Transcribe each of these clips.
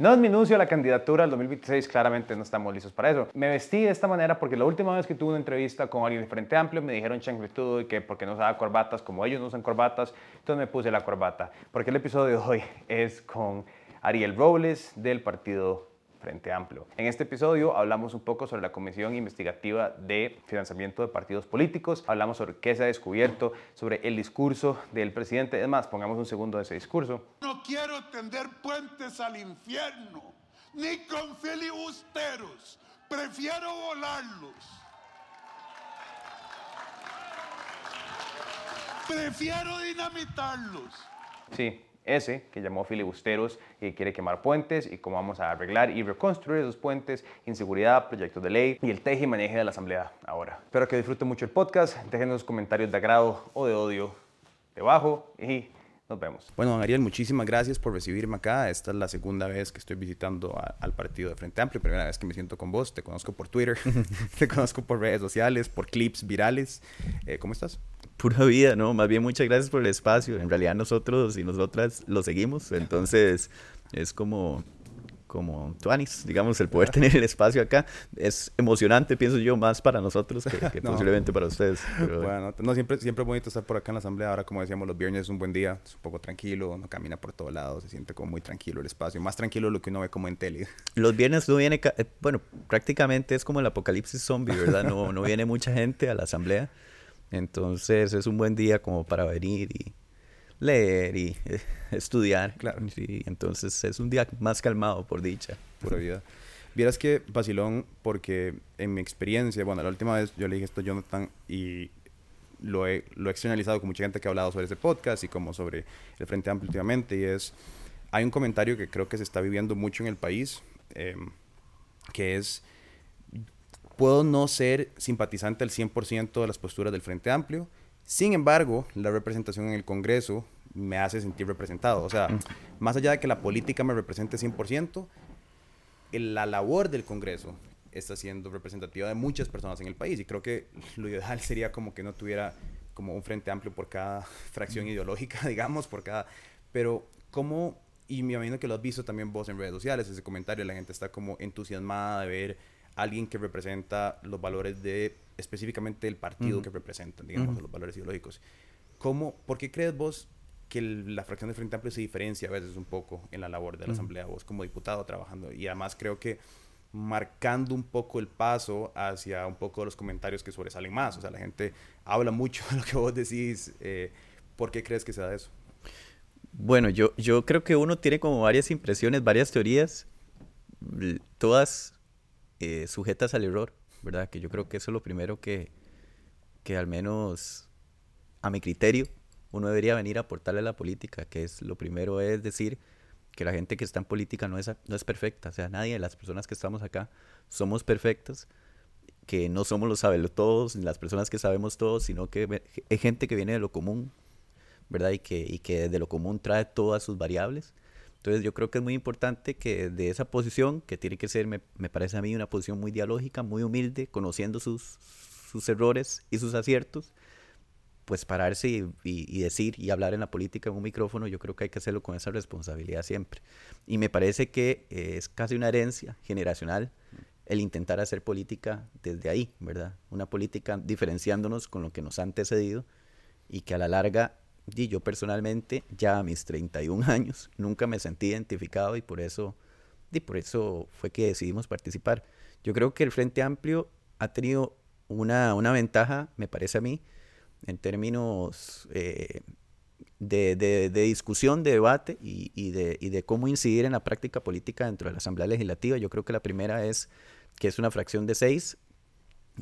No es mi anuncio a la candidatura al 2026, claramente no estamos listos para eso. Me vestí de esta manera porque la última vez que tuve una entrevista con alguien de Frente Amplio me dijeron chancletudo y que porque no usaba corbatas, como ellos no usan corbatas, entonces me puse la corbata. Porque el episodio de hoy es con Ariel Robles del Partido Frente Amplio. En este episodio hablamos un poco sobre la Comisión Investigativa de Financiamiento de Partidos Políticos, hablamos sobre qué se ha descubierto, sobre el discurso del presidente. Además, pongamos un segundo de ese discurso. No quiero tender puentes al infierno, ni con filibusteros. Prefiero volarlos. Prefiero dinamitarlos. Sí, ese que llamó filibusteros y quiere quemar puentes y cómo vamos a arreglar y reconstruir esos puentes, inseguridad, proyectos de ley y el teje y maneje de la Asamblea ahora. Espero que disfruten mucho el podcast, dejen los comentarios de agrado o de odio debajo y nos vemos. Bueno, don Ariel, muchísimas gracias por recibirme acá. Esta es la segunda vez que estoy visitando al partido de Frente Amplio. Primera vez que me siento con vos. Te conozco por Twitter, te conozco por redes sociales, por clips virales. Eh, ¿Cómo estás? Pura vida, ¿no? Más bien muchas gracias por el espacio. En realidad nosotros y nosotras lo seguimos. Entonces es como como Tuanis, digamos, el poder tener el espacio acá es emocionante, pienso yo, más para nosotros que, posiblemente para ustedes. Bueno, no, siempre, siempre es bonito estar por acá en la asamblea. Ahora, como decíamos, los viernes es un buen día, es un poco tranquilo, no camina por todos lados, se siente como muy tranquilo el espacio, más tranquilo lo que uno ve como en tele. Los viernes no viene, eh, bueno, prácticamente es como el apocalipsis zombie, ¿verdad? No, no viene mucha gente a la asamblea, entonces es un buen día como para venir y leer y eh, estudiar. Claro. Sí, entonces es un día más calmado, por dicha. Pura vida. Vieras que vacilón, porque en mi experiencia, bueno, la última vez yo le dije esto a Jonathan y lo he, lo he externalizado con mucha gente que ha hablado sobre ese podcast y como sobre el Frente Amplio últimamente, y es, hay un comentario que creo que se está viviendo mucho en el país, em, que es, puedo no ser simpatizante al 100% de las posturas del Frente Amplio, sin embargo, la representación en el Congreso me hace sentir representado. O sea, más allá de que la política me represente 100%, la labor del Congreso está siendo representativa de muchas personas en el país. Y creo que lo ideal sería como que no tuviera como un frente amplio por cada fracción ideológica, digamos, por cada... Pero, ¿cómo...? Y me imagino que lo has visto también vos en redes sociales, ese comentario, la gente está como entusiasmada de ver a alguien que representa los valores de específicamente el partido que representan, digamos, los valores ideológicos. ¿Cómo, ¿Por qué crees vos que la fracción de Frente Amplio se diferencia a veces un poco en la labor de la Asamblea, vos como diputado trabajando? Y además creo que marcando un poco el paso hacia un poco los comentarios que sobresalen más. O sea, la gente habla mucho de lo que vos decís. Eh, ¿Por qué crees que se da eso? Bueno, yo, yo creo que uno tiene como varias impresiones, varias teorías, todas eh, sujetas al error. ¿verdad? Que yo creo que eso es lo primero que, que al menos a mi criterio uno debería venir a aportarle a la política, que es lo primero es decir que la gente que está en política no es, no es perfecta, o sea, nadie de las personas que estamos acá somos perfectas, que no somos los todos ni las personas que sabemos todos, sino que es gente que viene de lo común, ¿verdad? Y que, y que de lo común trae todas sus variables entonces yo creo que es muy importante que de esa posición, que tiene que ser, me, parece a mí, una posición muy dialógica, muy humilde, conociendo sus, sus errores y sus aciertos, pues pararse y, y, decir y hablar en la política en un micrófono, yo creo que hay que hacerlo con esa responsabilidad siempre. Y me parece que eh, es casi una herencia generacional el intentar hacer política desde ahí, ¿verdad? Una política diferenciándonos con lo que nos ha antecedido y que a la larga y yo personalmente, ya a mis 31 años, nunca me sentí identificado y por eso, y por eso fue que decidimos participar. Yo creo que el Frente Amplio ha tenido una, una ventaja, me parece a mí, en términos eh, de, de, discusión, de debate y, y, de, y de cómo incidir en la práctica política dentro de la Asamblea Legislativa. Yo creo que la primera es que es una fracción de seis,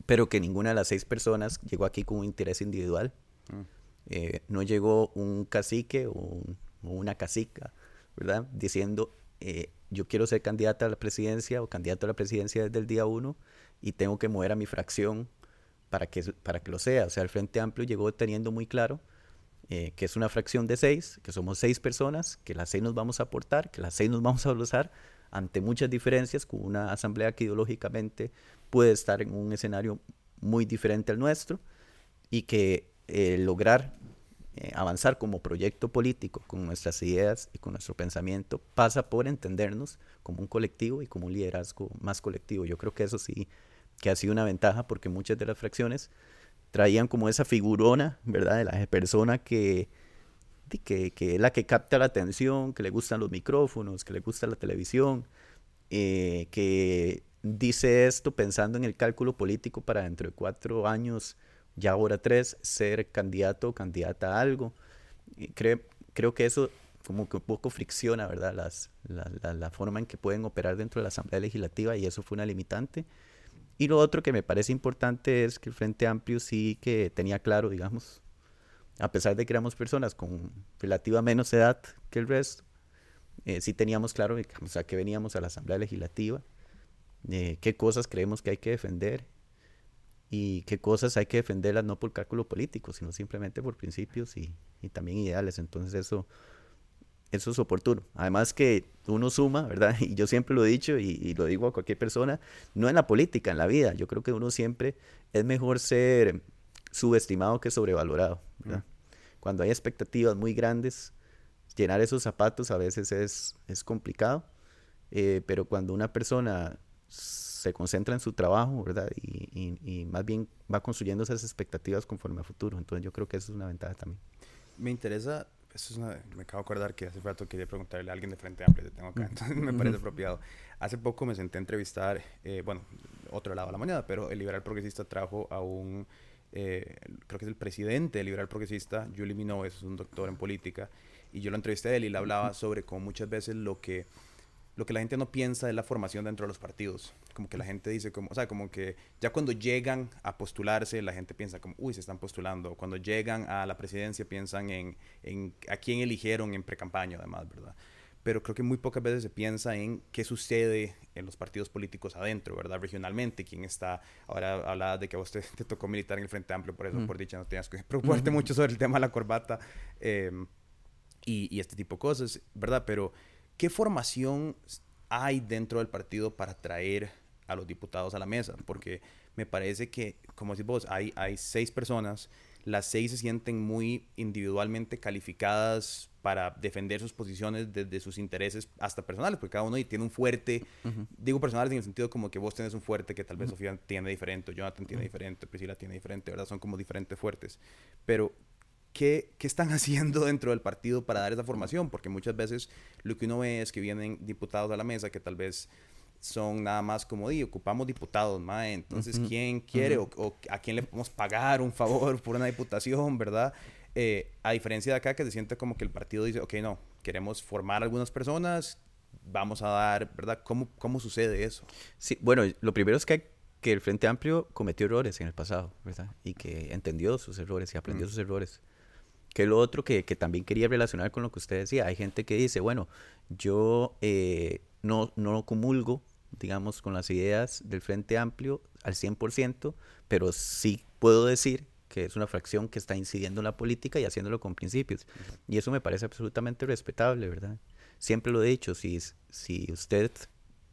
pero que ninguna de las seis personas llegó aquí con un interés individual. Mm. Eh, no llegó un cacique o, una cacica, ¿verdad? Diciendo, eh, yo quiero ser candidata a la presidencia o candidato a la presidencia desde el día uno y tengo que mover a mi fracción para que, para que lo sea. O sea, el Frente Amplio llegó teniendo muy claro eh, que es una fracción de seis, que somos seis personas, que las seis nos vamos a aportar, que las seis nos vamos a abrazar ante muchas diferencias con una asamblea que ideológicamente puede estar en un escenario muy diferente al nuestro y que eh, lograr eh, avanzar como proyecto político con nuestras ideas y con nuestro pensamiento pasa por entendernos como un colectivo y como un liderazgo más colectivo. Yo creo que eso sí que ha sido una ventaja porque muchas de las fracciones traían como esa figurona, ¿verdad? De la persona que, que, que, es la que capta la atención, que le gustan los micrófonos, que le gusta la televisión, eh, que dice esto pensando en el cálculo político para dentro de cuatro años ya ahora tres, ser candidato o candidata a algo. Creo, creo que eso como que un poco fricciona, ¿verdad? Las, la, la, forma en que pueden operar dentro de la Asamblea Legislativa y eso fue una limitante. Y lo otro que me parece importante es que el Frente Amplio sí que tenía claro, digamos, a pesar de que éramos personas con relativa menos edad que el resto, eh, sí teníamos claro o sea, que veníamos a la Asamblea Legislativa, eh, qué cosas creemos que hay que defender y qué cosas hay que defenderlas no por cálculo político, sino simplemente por principios y, y también ideales. Entonces eso, eso es oportuno. Además que uno suma, ¿verdad? Y yo siempre lo he dicho y, lo digo a cualquier persona, no en la política, en la vida. Yo creo que uno siempre es mejor ser subestimado que sobrevalorado, ¿verdad? Cuando hay expectativas muy grandes, llenar esos zapatos a veces es, es complicado, eh, pero cuando una persona se concentra en su trabajo, ¿verdad? Y, y, más bien va construyendo esas expectativas conforme a futuro. Entonces yo creo que eso es una ventaja también. Me interesa, eso es una, me acabo de acordar que hace rato quería preguntarle a alguien de Frente Amplio, que tengo acá, entonces me parece apropiado. Hace poco me senté a entrevistar, eh, bueno, otro lado de la mañana, pero el liberal progresista trajo a un, eh, creo que es el presidente del liberal progresista, Julie Minogue, es un doctor en política, y yo lo entrevisté a él y le hablaba sobre cómo muchas veces lo que lo que la gente no piensa es la formación dentro de los partidos. Como que la gente dice, como, o sea, como que ya cuando llegan a postularse, la gente piensa como, uy, se están postulando. Cuando llegan a la presidencia piensan en, en a quién eligieron en pre-campaña, además, ¿verdad? Pero creo que muy pocas veces se piensa en qué sucede en los partidos políticos adentro, ¿verdad? Regionalmente, quién está. Ahora hablaba de que a usted te tocó militar en el Frente Amplio, por eso, por dicha, no tenías que preocuparte mucho sobre el tema de la corbata em, y, y este tipo de cosas, ¿verdad? Pero ¿Qué formación hay dentro del partido para traer a los diputados a la mesa? Porque me parece que, como decís vos, hay, hay seis personas, las seis se sienten muy individualmente calificadas para defender sus posiciones desde sus intereses hasta personales, porque cada uno tiene un fuerte, digo personales en el sentido como que vos tenés un fuerte que tal vez Sofía tiene diferente, Jonathan tiene diferente, Priscila tiene diferente, ¿verdad? Son como diferentes fuertes. Pero, ¿qué, ¿qué, están haciendo dentro del partido para dar esa formación? Porque muchas veces lo que uno ve es que vienen diputados a la mesa que tal vez son nada más como, di, ocupamos diputados, mae, entonces, ¿quién quiere o, a quién le podemos pagar un favor por una diputación, verdad? Eh, a diferencia de acá, que se siente como que el partido dice, ok, no, queremos formar algunas personas, vamos a dar, ¿verdad? ¿Cómo, cómo sucede eso? Sí, bueno, lo primero es que, que el Frente Amplio cometió errores en el pasado, ¿verdad? Y que entendió sus errores y aprendió sus errores. Que lo otro que, que, también quería relacionar con lo que usted decía, hay gente que dice, bueno, yo eh, no, no comulgo, digamos, con las ideas del Frente Amplio al 100%, pero sí puedo decir que es una fracción que está incidiendo en la política y haciéndolo con principios. Y eso me parece absolutamente respetable, ¿verdad? Siempre lo he dicho, si, si usted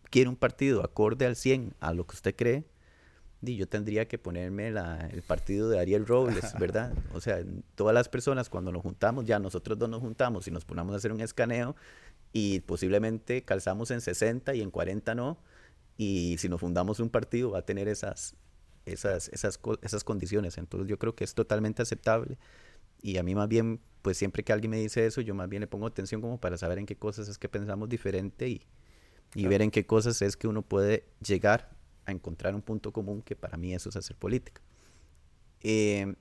quiere un partido acorde al 100 a lo que usted cree, yo tendría que ponerme el partido de Ariel Robles, ¿verdad? O sea, todas las personas cuando nos juntamos, ya nosotros dos nos juntamos y nos ponemos a hacer un escaneo y posiblemente calzamos en 60 y en 40 no, y si nos fundamos un partido va a tener esas, esas, esas, esas condiciones. Entonces yo creo que es totalmente aceptable y a mí más bien, pues siempre que alguien me dice eso, yo más bien le pongo atención como para saber en qué cosas es que pensamos diferente y, y ver en qué cosas es que uno puede llegar a encontrar un punto común, que para mí eso es hacer política. Eh,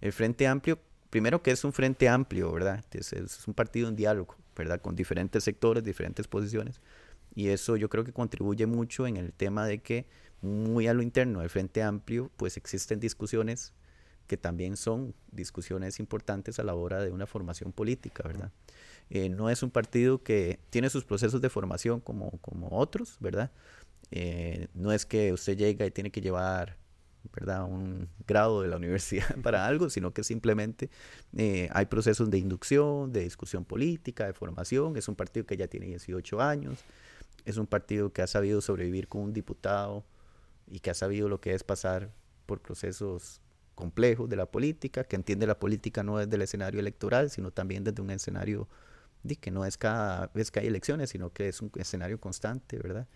el Frente Amplio, primero que es un Frente Amplio, ¿verdad? Es, es un partido en diálogo, ¿verdad? Con diferentes sectores, diferentes posiciones. Y eso yo creo que contribuye mucho en el tema de que muy a lo interno del Frente Amplio, pues existen discusiones que también son discusiones importantes a la hora de una formación política, ¿verdad? Eh, no es un partido que tiene sus procesos de formación como, como otros, ¿verdad? Eh, no es que usted llega y tiene que llevar ¿verdad? un grado de la universidad para algo, sino que simplemente eh, hay procesos de inducción, de discusión política, de formación. Es un partido que ya tiene 18 años, es un partido que ha sabido sobrevivir con un diputado y que ha sabido lo que es pasar por procesos complejos de la política, que entiende la política no desde el escenario electoral, sino también desde un escenario de que no es cada vez que hay elecciones, sino que es un escenario constante, ¿verdad?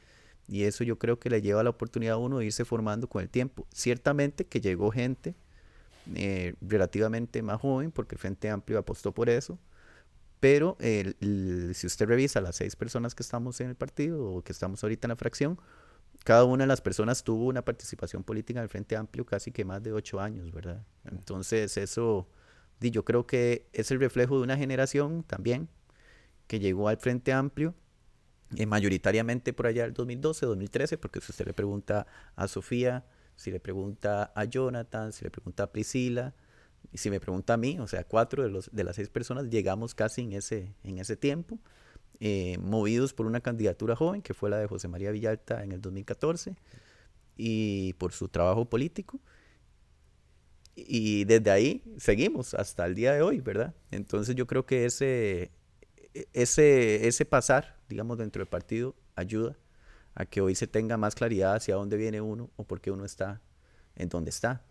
Y eso yo creo que le lleva la oportunidad a uno de irse formando con el tiempo. Ciertamente que llegó gente eh, relativamente más joven, porque el Frente Amplio apostó por eso, pero si usted revisa las seis personas que estamos en el partido o que estamos ahorita en la fracción, cada una de las personas tuvo una participación política en el Frente Amplio casi que más de ocho años, ¿verdad? Entonces eso, yo creo que es el reflejo de una generación también que llegó al Frente Amplio, eh, mayoritariamente por allá del 2012, 2013, porque si usted le pregunta a Sofía, si le pregunta a Jonathan, si le pregunta a Priscila, y si me pregunta a mí, o sea, cuatro de, los, de las seis personas llegamos casi en ese, en ese tiempo. Eh, movidos por una candidatura joven, que fue la de José María Villalta en el 2014, y por su trabajo político. Y desde ahí seguimos hasta el día de hoy, ¿verdad? Entonces yo creo que ese, ese, ese pasar, digamos, dentro del partido ayuda a que hoy se tenga más claridad hacia dónde viene uno o por qué uno está en donde está.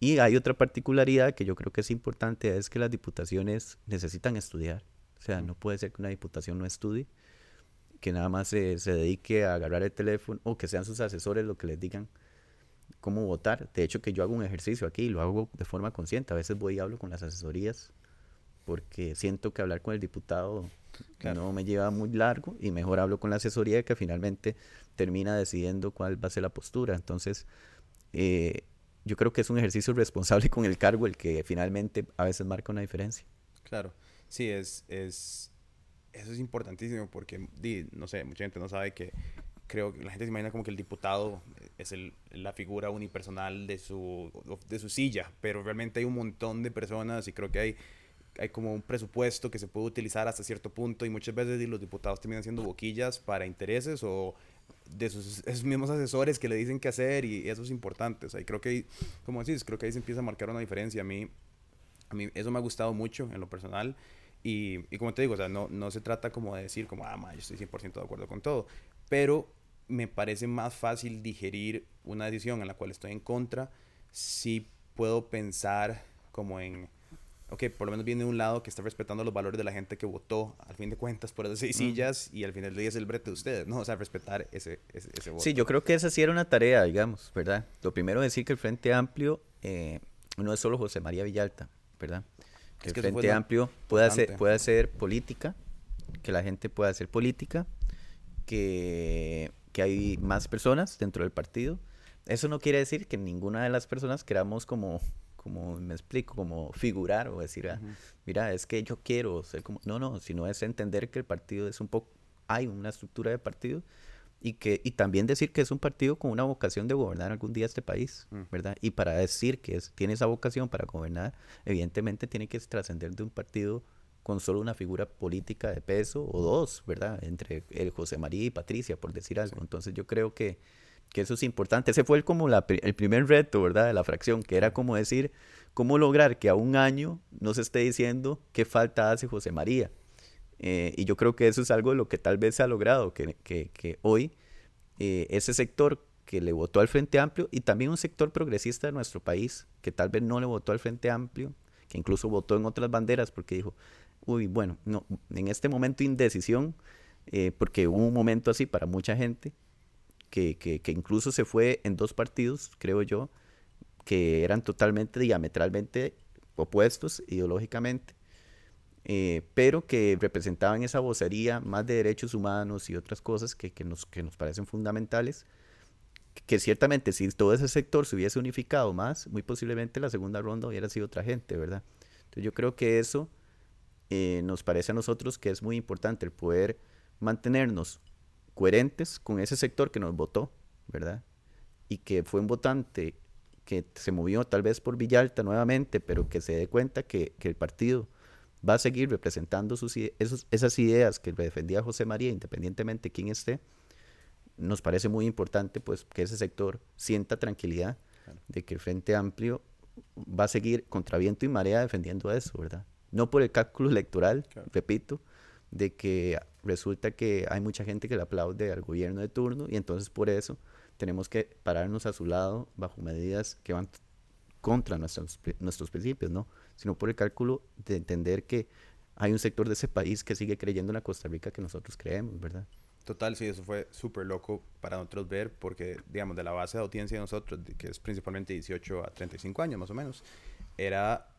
Y hay otra particularidad que yo creo que es importante, es que las diputaciones necesitan estudiar. O sea, no puede ser que una diputación no estudie, que nada más se, se dedique a agarrar el teléfono o que sean sus asesores lo que les digan cómo votar. De hecho, que yo hago un ejercicio aquí y lo hago de forma consciente. A veces voy y hablo con las asesorías porque siento que hablar con el diputado no me lleva muy largo y mejor hablo con la asesoría que finalmente termina decidiendo cuál va a ser la postura. Entonces, eh, yo creo que es un ejercicio responsable con el cargo el que finalmente a veces marca una diferencia. Claro. Sí, es, es, eso es importantísimo porque, no sé, mucha gente no sabe que creo que la gente se imagina como que el diputado es el, la figura unipersonal de su, de su silla, pero realmente hay un montón de personas y creo que hay, hay como un presupuesto que se puede utilizar hasta cierto punto y muchas veces los diputados terminan siendo boquillas para intereses o de sus, esos mismos asesores que le dicen qué hacer y eso es importante. O sea, y creo que, como decís, creo que ahí se empieza a marcar una diferencia. A mí, a mí eso me ha gustado mucho en lo personal y, y, como te digo, o sea, no, no se trata como de decir como, ah, ma, yo estoy 100% de acuerdo con todo, pero me parece más fácil digerir una decisión en la cual estoy en contra si puedo pensar como en, ok, por lo menos viene de un lado que está respetando los valores de la gente que votó, al fin de cuentas, por esas seis sillas, y al final día es el brete de ustedes, ¿no? O sea, respetar ese, ese, ese, voto. Sí, yo creo que esa sí era una tarea, digamos, ¿verdad? Lo primero es decir que el Frente Amplio eh, no es solo José María Villalta, ¿verdad? que el Frente Amplio pueda hacer, pueda hacer política, que la gente pueda hacer política, que, que hay más personas dentro del partido. Eso no quiere decir que ninguna de las personas queramos como, como me explico, como figurar o decir, ah, mira, es que yo quiero ser como... No, no, sino es entender que el partido es un poco... Hay una estructura de partido y, que, y también decir que es un partido con una vocación de gobernar algún día este país, mm. ¿verdad? Y para decir que es, tiene esa vocación para gobernar, evidentemente tiene que trascender de un partido con solo una figura política de peso o dos, ¿verdad? Entre el José María y Patricia, por decir algo. Entonces yo creo que, que, eso es importante. Ese fue el, como el primer reto, ¿verdad? De la fracción, que era como decir, cómo lograr que a un año no se esté diciendo qué falta hace José María eh, y yo creo que eso es algo de lo que tal vez se ha logrado, que, que, que hoy eh, ese sector que le votó al Frente Amplio y también un sector progresista de nuestro país, que tal vez no le votó al Frente Amplio, que incluso votó en otras banderas porque dijo, uy, bueno, no, en este momento indecisión, eh, porque hubo un momento así para mucha gente, que, que, que incluso se fue en dos partidos, creo yo, que eran totalmente diametralmente opuestos ideológicamente eh, pero que representaban esa vocería más de derechos humanos y otras cosas que, que, nos, que nos parecen fundamentales, que ciertamente si todo ese sector se hubiese unificado más, muy posiblemente la segunda ronda hubiera sido otra gente, ¿verdad? Entonces yo creo que eso eh, nos parece a nosotros que es muy importante, el poder mantenernos coherentes con ese sector que nos votó, ¿verdad? Y que fue un votante que se movió tal vez por Villalta nuevamente, pero que se dé cuenta que, que el partido va a seguir representando sus, esos, esas ideas que defendía José María, independientemente de quién esté, nos parece muy importante pues que ese sector sienta tranquilidad de que el Frente Amplio va a seguir contra viento y marea defendiendo eso, ¿verdad? No por el cálculo electoral, repito, de que resulta que hay mucha gente que le aplaude al gobierno de turno y entonces por eso tenemos que pararnos a su lado bajo medidas que van contra nuestros, nuestros principios, no, sino por el cálculo de entender que hay un sector de ese país que sigue creyendo en la Costa Rica que nosotros creemos, ¿verdad? Total, sí, eso fue súper loco para nosotros ver, porque, digamos, de la base de audiencia de nosotros, que es principalmente 18 a 35 años más o menos, era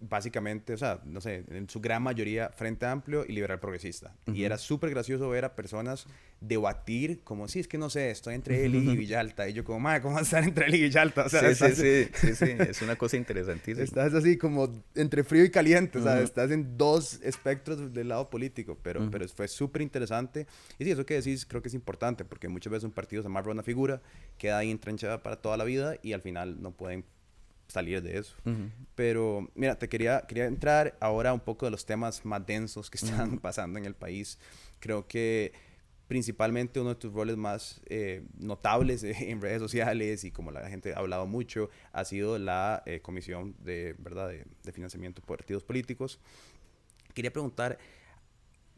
básicamente, o sea, no sé, en su gran mayoría Frente Amplio y Liberal Progresista. Y era súper gracioso ver a personas debatir como, sí, es que no sé, estoy entre él y Villalta. Y yo como, madre, ¿cómo vas a estar entre él y Villalta? O sea, sí, sí, sí, sí, es una cosa interesantísima. Estás así como entre frío y caliente, o sea, estás en dos espectros del lado político, pero, pero fue súper interesante. Y sí, eso que decís creo que es importante, porque muchas veces un partido se amarra una figura, queda ahí entrenchada para toda la vida y al final no pueden salir de eso. Pero mira, te quería, quería entrar ahora un poco de los temas más densos que están pasando en el país. Creo que principalmente uno de tus roles más eh, notables en redes sociales y como la gente ha hablado mucho ha sido la eh, comisión de, ¿verdad? De, financiamiento por partidos políticos. Quería preguntar,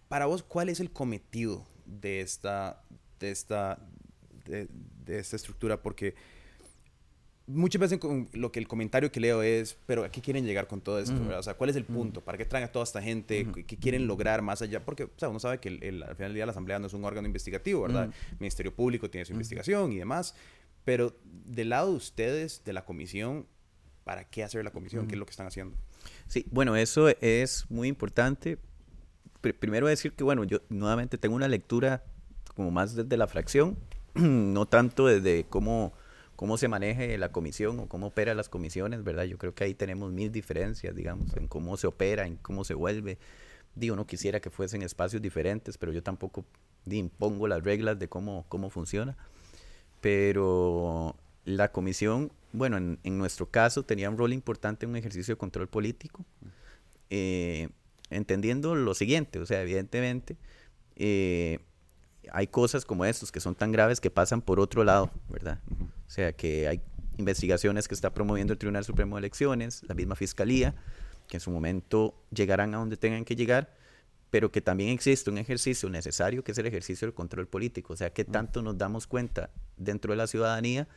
para vos, ¿cuál es el cometido de esta, de esta, de, de esta estructura? Porque muchas veces lo que el comentario que leo es, pero ¿a qué quieren llegar con todo esto? O sea, ¿cuál es el punto? ¿Para qué traen a toda esta gente? ¿Qué quieren lograr más allá? Porque o sea, uno sabe que el, al final del día la Asamblea no es un órgano investigativo, ¿verdad? El Ministerio Público tiene su investigación y demás. Pero del lado de ustedes, de la comisión, ¿para qué hacer la comisión? ¿Qué es lo que están haciendo? Sí, bueno, eso es muy importante. primero decir que, bueno, yo nuevamente tengo una lectura como más desde la fracción, no tanto desde cómo cómo se maneje la comisión o cómo opera las comisiones, ¿verdad? Yo creo que ahí tenemos mil diferencias, digamos, en cómo se opera, en cómo se vuelve. Digo, no quisiera que fuesen espacios diferentes, pero yo tampoco impongo las reglas de cómo, cómo funciona. Pero la comisión, bueno, en, nuestro caso tenía un rol importante en un ejercicio de control político, eh, entendiendo lo siguiente, o sea, evidentemente, eh, hay cosas como estos que son tan graves que pasan por otro lado, ¿verdad? O sea, que hay investigaciones que está promoviendo el Tribunal Supremo de Elecciones, la misma Fiscalía, que en su momento llegarán a donde tengan que llegar, pero que también existe un ejercicio necesario que es el ejercicio del control político. O sea, que tanto nos damos cuenta dentro de la ciudadanía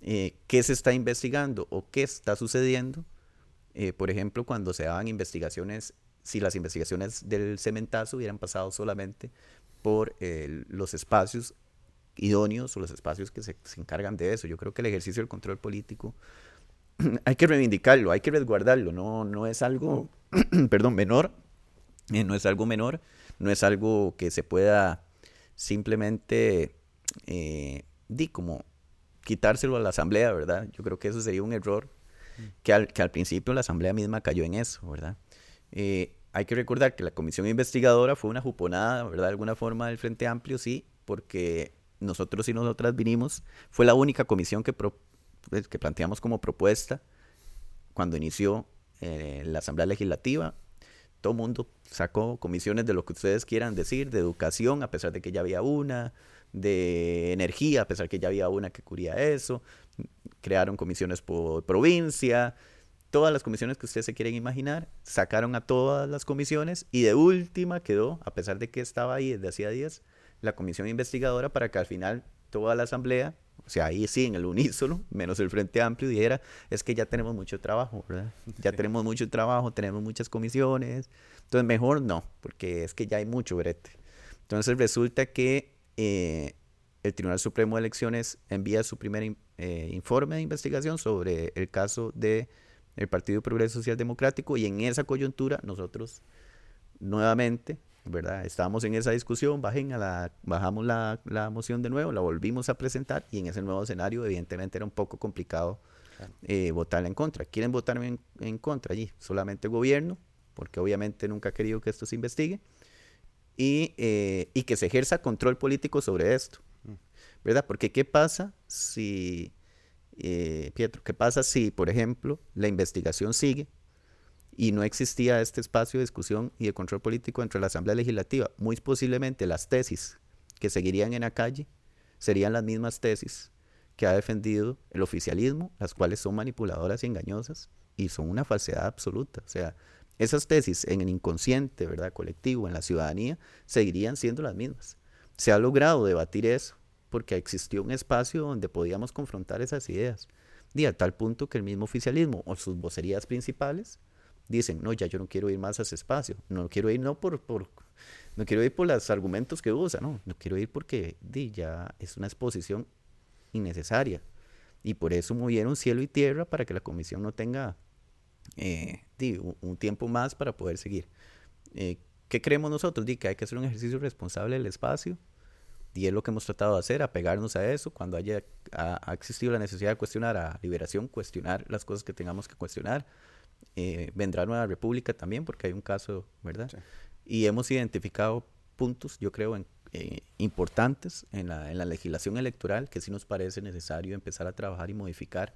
eh, qué se está investigando o qué está sucediendo. Eh, por ejemplo, cuando se daban investigaciones, si las investigaciones del cementazo hubieran pasado solamente por eh, los espacios idóneos o los espacios que se, encargan de eso. Yo creo que el ejercicio del control político hay que reivindicarlo, hay que resguardarlo, no, no es algo, perdón, menor, eh, no es algo menor, no es algo que se pueda simplemente, eh, di como quitárselo a la asamblea, ¿verdad? Yo creo que eso sería un error, mm. que al, que al principio la asamblea misma cayó en eso, ¿verdad? Eh, hay que recordar que la comisión investigadora fue una juponada, ¿verdad? De alguna forma del Frente Amplio, sí, porque nosotros y nosotras vinimos, fue la única comisión que, pues, que planteamos como propuesta cuando inició eh, la Asamblea Legislativa. Todo mundo sacó comisiones de lo que ustedes quieran decir, de educación, a pesar de que ya había una, de energía, a pesar de que ya había una que cubría eso. Crearon comisiones por provincia, todas las comisiones que ustedes se quieren imaginar, sacaron a todas las comisiones y de última quedó, a pesar de que estaba ahí desde hacía días, la comisión investigadora para que al final toda la asamblea, o sea, ahí sí, en el unísono, menos el Frente Amplio, dijera, es que ya tenemos mucho trabajo, ¿verdad? Ya tenemos mucho trabajo, tenemos muchas comisiones, entonces mejor no, porque es que ya hay mucho brete. Entonces resulta que eh, el Tribunal Supremo de Elecciones envía su primer eh, informe de investigación sobre el caso de el Partido Progreso Social Democrático y en esa coyuntura nosotros nuevamente ¿verdad? Estábamos en esa discusión, bajen a la, bajamos la, la, moción de nuevo, la volvimos a presentar y en ese nuevo escenario evidentemente era un poco complicado eh, votarla en contra. ¿Quieren votar en, en, contra allí? Solamente el gobierno, porque obviamente nunca ha querido que esto se investigue y, eh, y que se ejerza control político sobre esto, mm. ¿verdad? Porque ¿qué pasa si, eh, Pietro, qué pasa si, por ejemplo, la investigación sigue? y no existía este espacio de discusión y de control político entre la Asamblea Legislativa. Muy posiblemente las tesis que seguirían en la calle serían las mismas tesis que ha defendido el oficialismo, las cuales son manipuladoras y engañosas y son una falsedad absoluta. O sea, esas tesis en el inconsciente, ¿verdad? colectivo, en la ciudadanía, seguirían siendo las mismas. Se ha logrado debatir eso porque existió un espacio donde podíamos confrontar esas ideas. di a tal punto que el mismo oficialismo o sus vocerías principales dicen, no, ya yo no quiero ir más a ese espacio, no quiero ir no por, por no quiero ir por los argumentos que usa, no, no quiero ir porque di, ya es una exposición innecesaria. Y por eso movieron cielo y tierra para que la comisión no tenga eh, di, un, tiempo más para poder seguir. Eh, ¿Qué creemos nosotros? Di, que hay que hacer un ejercicio responsable del espacio. Y es lo que hemos tratado de hacer, apegarnos a eso. Cuando haya ha, existido la necesidad de cuestionar a Liberación, cuestionar las cosas que tengamos que cuestionar. Eh, vendrá Nueva República también, porque hay un caso, ¿verdad? Y hemos identificado puntos, yo creo, en, eh, importantes en la, en la legislación electoral que sí nos parece necesario empezar a trabajar y modificar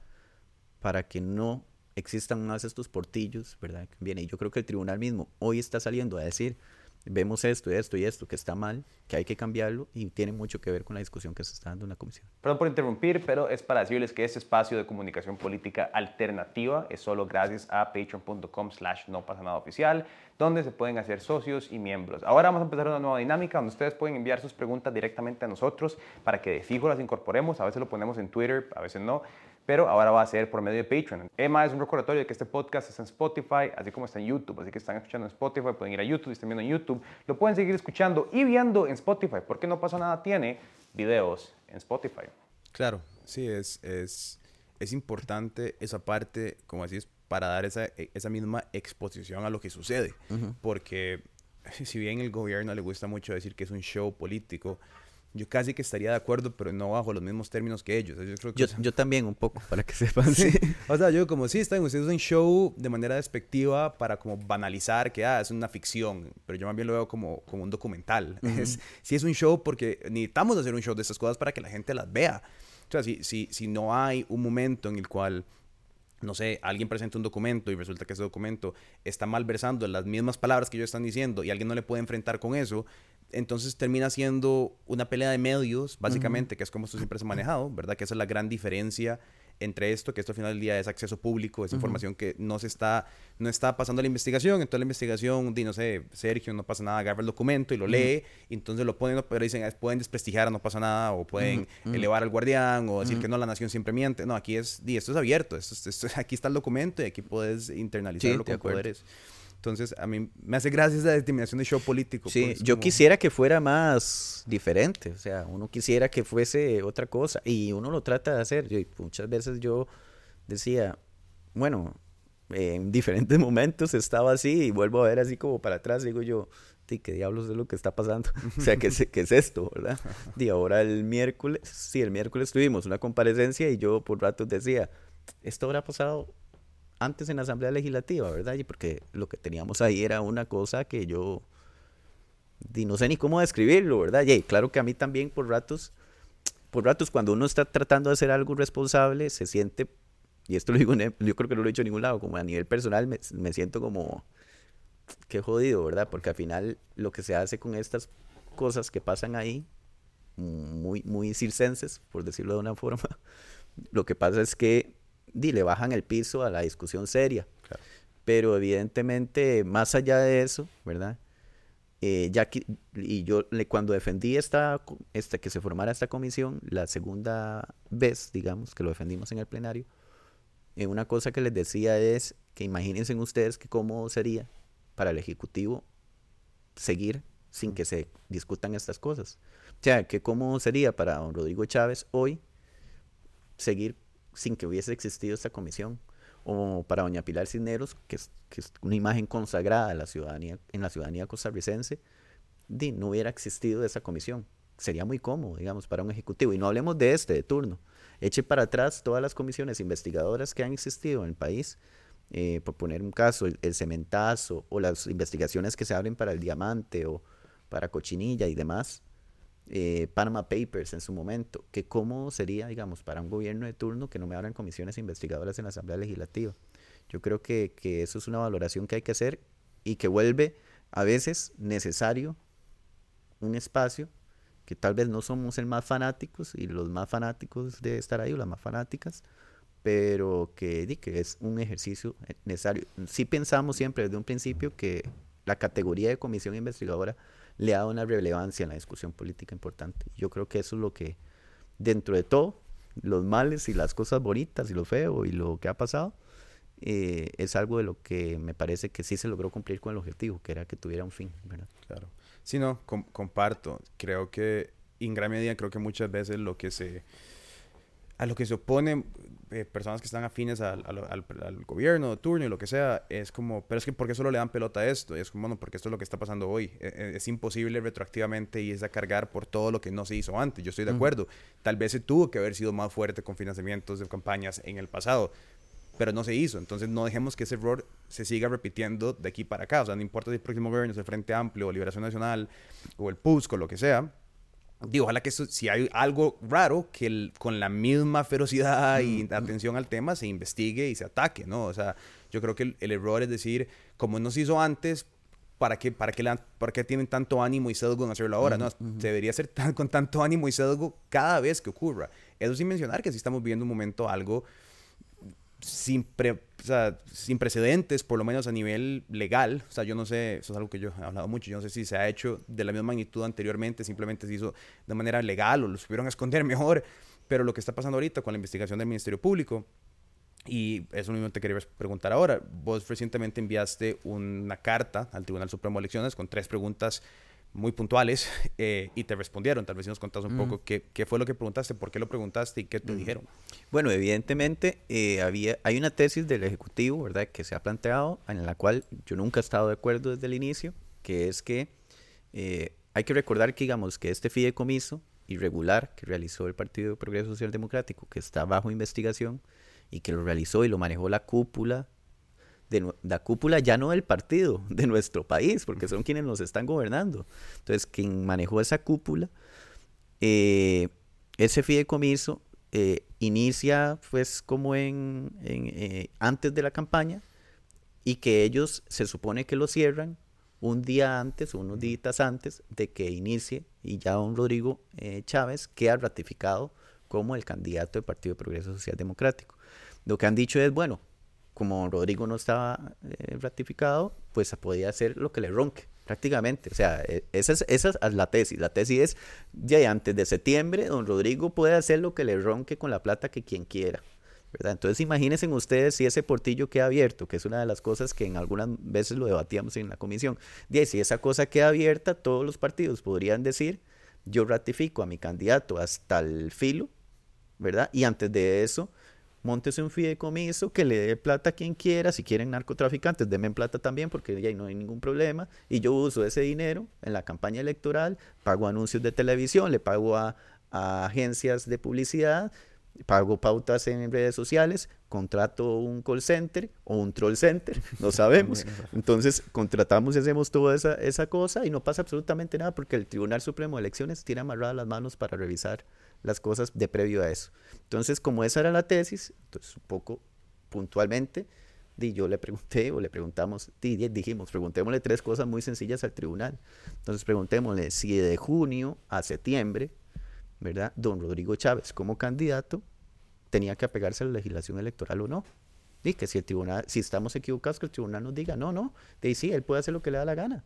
para que no existan más estos portillos, ¿verdad? Viene, y yo creo que el tribunal mismo hoy está saliendo a decir, vemos esto esto y esto que está mal, que hay que cambiarlo y tiene mucho que ver con la discusión que se está dando en la comisión. Perdón por interrumpir, pero es para decirles que este espacio de comunicación política alternativa es solo gracias a patreon.com slash no pasa nada oficial, donde se pueden hacer socios y miembros. Ahora vamos a empezar una nueva dinámica donde ustedes pueden enviar sus preguntas directamente a nosotros para que de fijo las incorporemos, a veces lo ponemos en Twitter, a veces no pero ahora va a ser por medio de Patreon. Emma es un recordatorio de que este podcast está en Spotify, así como está en YouTube, así que están escuchando en Spotify, pueden ir a YouTube, están viendo en YouTube, lo pueden seguir escuchando y viendo en Spotify, porque no pasa nada, tiene videos en Spotify. Claro, sí, es, es, es importante esa parte, como así es, para dar esa, esa misma exposición a lo que sucede, porque si bien el gobierno le gusta mucho decir que es un show político, yo casi que estaría de acuerdo, pero no bajo los mismos términos que ellos. Yo, también un poco, para que sepan. sí. O sea, yo como sí, están ustedes un show de manera despectiva para como banalizar que ah, es una ficción, pero yo más bien lo veo como, como un documental. es, sí es un show porque necesitamos hacer un show de esas cosas para que la gente las vea. O sea, si, si, si no hay un momento en el cual no sé, alguien presenta un documento y resulta que ese documento está malversando las mismas palabras que ellos están diciendo y alguien no le puede enfrentar con eso, entonces termina siendo una pelea de medios, básicamente, que es como esto siempre se ha manejado, ¿verdad? Que esa es la gran diferencia entre esto, que esto al final del día es acceso público, es información que no se está, no está pasando a la investigación, entonces la investigación, di, no sé, Sergio, no pasa nada, agarra el documento y lo lee, y entonces lo ponen, pero dicen, pueden desprestigiar, no pasa nada, o pueden elevar al guardián, o decir que no, la nación siempre miente, no, aquí es, di, esto es abierto, esto, aquí está el documento y aquí puedes internalizarlo con poderes. Entonces, a mí me hace gracia esa determinación de show político. Sí, pues, yo quisiera que fuera más diferente, o sea, uno quisiera que fuese otra cosa y uno lo trata de hacer. Yo, muchas veces yo decía, bueno, en diferentes momentos estaba así y vuelvo a ver así como para atrás, digo yo, ¿qué diablos es lo que está pasando? o sea, ¿qué es, qué es esto, verdad? Y ahora el miércoles, sí, el miércoles tuvimos una comparecencia y yo por ratos decía, esto habrá pasado antes en la Asamblea Legislativa, ¿verdad? Y porque lo que teníamos ahí era una cosa que yo no sé ni cómo describirlo, ¿verdad? Y claro que a mí también por ratos, por ratos cuando uno está tratando de hacer algo responsable, se siente, y esto lo digo, yo creo que no lo he dicho en ningún lado, como a nivel personal me, me siento como, qué jodido, ¿verdad? Porque al final lo que se hace con estas cosas que pasan ahí, muy, muy circenses, por decirlo de una forma, lo que pasa es que di, le bajan el piso a la discusión seria. Pero evidentemente, más allá de eso, ¿verdad? Eh, ya y yo le, cuando defendí esta, esta, que se formara esta comisión, la segunda vez, digamos, que lo defendimos en el plenario, eh, una cosa que les decía es que imagínense ustedes que cómo sería para el Ejecutivo seguir sin que se discutan estas cosas. O sea, que cómo sería para don Rodrigo Chávez hoy seguir sin que hubiese existido esta comisión. O para doña Pilar Cisneros, que es, que es una imagen consagrada en la ciudadanía, en la ciudadanía costarricense, di, no hubiera existido esa comisión. Sería muy cómodo, digamos, para un ejecutivo. Y no hablemos de este, de turno. Eche para atrás todas las comisiones investigadoras que han existido en el país, eh, por poner un caso, el, cementazo o las investigaciones que se abren para el diamante o para cochinilla y demás eh, Panama Papers en su momento, que cómo sería, digamos, para un gobierno de turno que no me abran comisiones investigadoras en la Asamblea Legislativa. Yo creo que, que eso es una valoración que hay que hacer y que vuelve a veces necesario un espacio que tal vez no somos el más fanáticos y los más fanáticos de estar ahí o las más fanáticas, pero que, que es un ejercicio necesario. Sí pensamos siempre desde un principio que la categoría de comisión investigadora le dado una relevancia en la discusión política importante. Yo creo que eso es lo que, dentro de todo, los males y las cosas bonitas y lo feo y lo que ha pasado, eh, es algo de lo que me parece que sí se logró cumplir con el objetivo, que era que tuviera un fin. Claro. Sí, no, comparto. Creo que, en gran medida, creo que muchas veces lo que se a lo que se oponen eh, personas que están afines al, al, al, gobierno, turno y lo que sea, es como, pero es que ¿por qué solo le dan pelota a esto? Y es como, bueno, porque esto es lo que está pasando hoy. E, e, es, imposible retroactivamente y es a cargar por todo lo que no se hizo antes. Yo estoy de acuerdo. Tal vez se tuvo que haber sido más fuerte con financiamientos de campañas en el pasado, pero no se hizo. Entonces no dejemos que ese error se siga repitiendo de aquí para acá. O sea, no importa si el próximo gobierno es el Frente Amplio o Liberación Nacional o el PUSC o lo que sea Digo, ojalá que eso, si hay algo raro, que con la misma ferocidad y atención al tema se investigue y se ataque, ¿no? O sea, yo creo que el, error es decir, como no se hizo antes, ¿para qué, para, qué ¿para qué tienen tanto ánimo y sesgo en hacerlo ahora? no, debería ser tan, con tanto ánimo y sesgo cada vez que ocurra. Eso sin mencionar que si estamos viviendo un momento algo sin, sin precedentes, por lo menos a nivel legal. O sea, yo no sé, eso es algo que yo he hablado mucho, yo no sé si se ha hecho de la misma magnitud anteriormente, simplemente se hizo de manera legal o lo supieron esconder mejor, pero lo que está pasando ahorita con la investigación del Ministerio Público, y eso mismo te quería preguntar ahora, vos recientemente enviaste una carta al Tribunal Supremo de Elecciones con tres preguntas muy puntuales eh, y te respondieron. Tal vez si nos contás un poco qué, qué, fue lo que preguntaste, por qué lo preguntaste y qué te dijeron. Bueno, evidentemente eh, había, hay una tesis del Ejecutivo, ¿verdad?, que se ha planteado, en la cual yo nunca he estado de acuerdo desde el inicio, que es que eh, hay que recordar que, digamos, que este fideicomiso irregular que realizó el Partido de Progreso Social Democrático, que está bajo investigación y que lo realizó y lo manejó la cúpula de la cúpula ya no del partido, de nuestro país, porque son quienes nos están gobernando. Entonces, quien manejó esa cúpula, eh, ese fideicomiso eh, inicia pues como en, eh, antes de la campaña y que ellos se supone que lo cierran un día antes unos días antes de que inicie y ya don Rodrigo Chávez queda ratificado como el candidato del Partido de Progreso Social Democrático. Lo que han dicho es, bueno, como Rodrigo no estaba eh, ratificado, pues podía hacer lo que le ronque, prácticamente. O sea, e, esa es, la tesis. La tesis es, ya antes de septiembre, don Rodrigo puede hacer lo que le ronque con la plata que quien quiera. ¿verdad? Entonces imagínense ustedes si ese portillo queda abierto, que es una de las cosas que en algunas veces lo debatíamos en la comisión. Y si esa cosa queda abierta, todos los partidos podrían decir, yo ratifico a mi candidato hasta el filo, ¿verdad? Y antes de eso, Montese un fideicomiso que le dé plata a quien quiera, si quieren narcotraficantes, denme plata también porque ya no hay ningún problema, y yo uso ese dinero en la campaña electoral, pago anuncios de televisión, le pago a, agencias de publicidad, pago pautas en redes sociales, contrato un call center o un troll center, no sabemos. Entonces contratamos y hacemos toda esa, esa cosa y no pasa absolutamente nada porque el Tribunal Supremo de Elecciones tiene amarradas las manos para revisar las cosas de previo a eso. Entonces, como esa era la tesis, entonces un poco puntualmente, di, yo le pregunté o le preguntamos, di, dijimos, preguntémosle tres cosas muy sencillas al tribunal. Entonces, preguntémosle si de junio a septiembre, ¿verdad? Don Rodrigo Chávez como candidato tenía que apegarse a la legislación electoral o no. Y que si el tribunal, si estamos equivocados, que el tribunal nos diga, no, no, de sí, él puede hacer lo que le da la gana.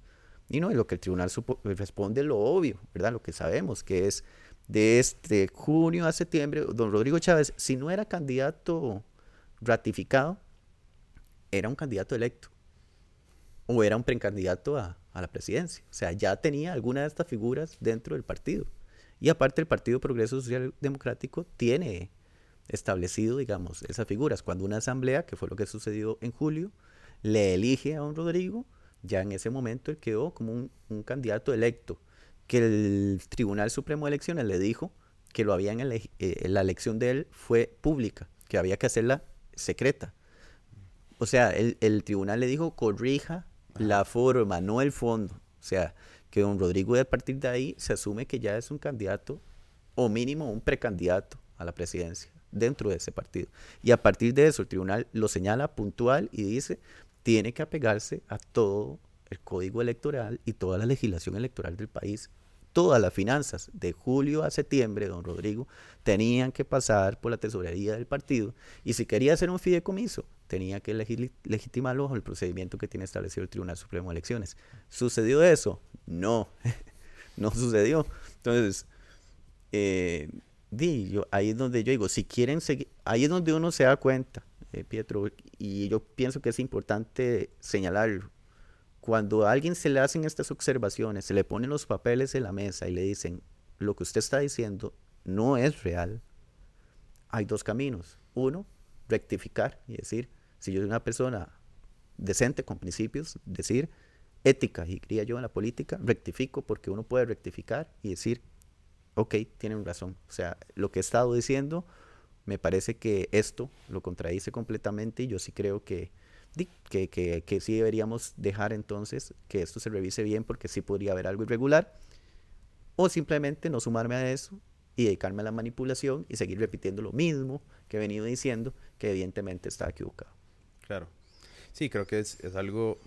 Y no, y lo que el tribunal responde lo obvio, ¿verdad? Lo que sabemos, que es de este junio a septiembre, don Rodrigo Chávez, si no era candidato ratificado, era un candidato electo o era un precandidato a, a, la presidencia. O sea, ya tenía alguna de estas figuras dentro del partido. Y aparte el Partido Progreso Social Democrático tiene establecido, digamos, esas figuras. Cuando una asamblea, que fue lo que sucedió en julio, le elige a don Rodrigo, ya en ese momento él quedó como un, un candidato electo que el Tribunal Supremo de Elecciones le dijo que lo habían eh, la elección de él fue pública, que había que hacerla secreta. O sea, el, el tribunal le dijo corrija la forma, no el fondo. O sea, que don Rodrigo a partir de ahí se asume que ya es un candidato o mínimo un precandidato a la presidencia dentro de ese partido. Y a partir de eso el tribunal lo señala puntual y dice, tiene que apegarse a todo el código electoral y toda la legislación electoral del país todas las finanzas de julio a septiembre, don Rodrigo, tenían que pasar por la tesorería del partido y si quería hacer un fideicomiso, tenía que legitimarlo bajo el procedimiento que tiene establecido el Tribunal Supremo de Elecciones. ¿Sucedió eso? No, no sucedió. Entonces, eh, yo, ahí es donde yo digo, si quieren seguir, ahí es donde uno se da cuenta, eh, Pietro, y yo pienso que es importante señalarlo. Cuando a alguien se le hacen estas observaciones, se le ponen los papeles en la mesa y le dicen, lo que usted está diciendo no es real, hay dos caminos. Uno, rectificar y decir, si yo soy una persona decente, con principios, decir, ética, y diría yo en la política, rectifico porque uno puede rectificar y decir, ok, tienen razón. O sea, lo que he estado diciendo, me parece que esto lo contradice completamente y yo sí creo que, que, que, que sí deberíamos dejar entonces que esto se revise bien porque sí podría haber algo irregular. O simplemente no sumarme a eso y dedicarme a la manipulación y seguir repitiendo lo mismo que he venido diciendo, que evidentemente está equivocado. Claro. Sí, creo que es, es algo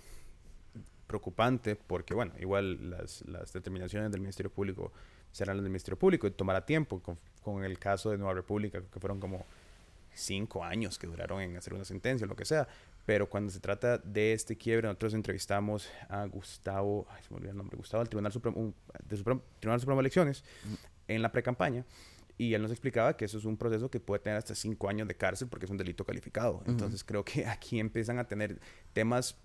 preocupante porque, bueno, igual las, las, determinaciones del Ministerio Público serán las del Ministerio Público y tomará tiempo. Con, con, el caso de Nueva República, que fueron como cinco años que duraron en hacer una sentencia lo que sea. Pero cuando se trata de este quiebre, nosotros entrevistamos a Gustavo, ay, se me olvidó el nombre, Gustavo, del Tribunal Supremo, un, del Supremo, Tribunal Supremo de Elecciones, en la pre-campaña. Y él nos explicaba que eso es un proceso que puede tener hasta cinco años de cárcel porque es un delito calificado. Entonces creo que aquí empiezan a tener temas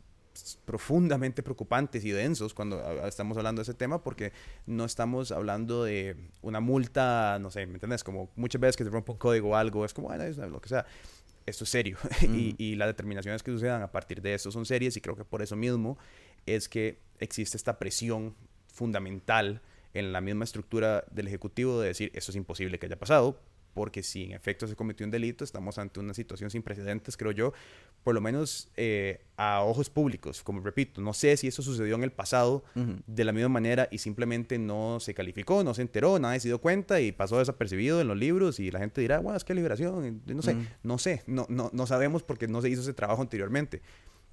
profundamente preocupantes y densos cuando estamos hablando de ese tema porque no estamos hablando de una multa, no sé, ¿me entiendes? Como muchas veces que se rompe un código o algo, es como, bueno, es lo que sea. Esto es serio. Y, y, las determinaciones que sucedan a partir de eso son serias y creo que por eso mismo es que existe esta presión fundamental en la misma estructura del Ejecutivo de decir, eso es imposible que haya pasado, porque si en efecto se cometió un delito, estamos ante una situación sin precedentes, creo yo, por lo menos eh, a ojos públicos. Como repito, no sé si eso sucedió en el pasado uh -huh. de la misma manera y simplemente no se calificó, no se enteró, nadie se dio cuenta y pasó desapercibido en los libros y la gente dirá, bueno, es que liberación, no sé, uh -huh. no sé, no, no, no sabemos porque no se hizo ese trabajo anteriormente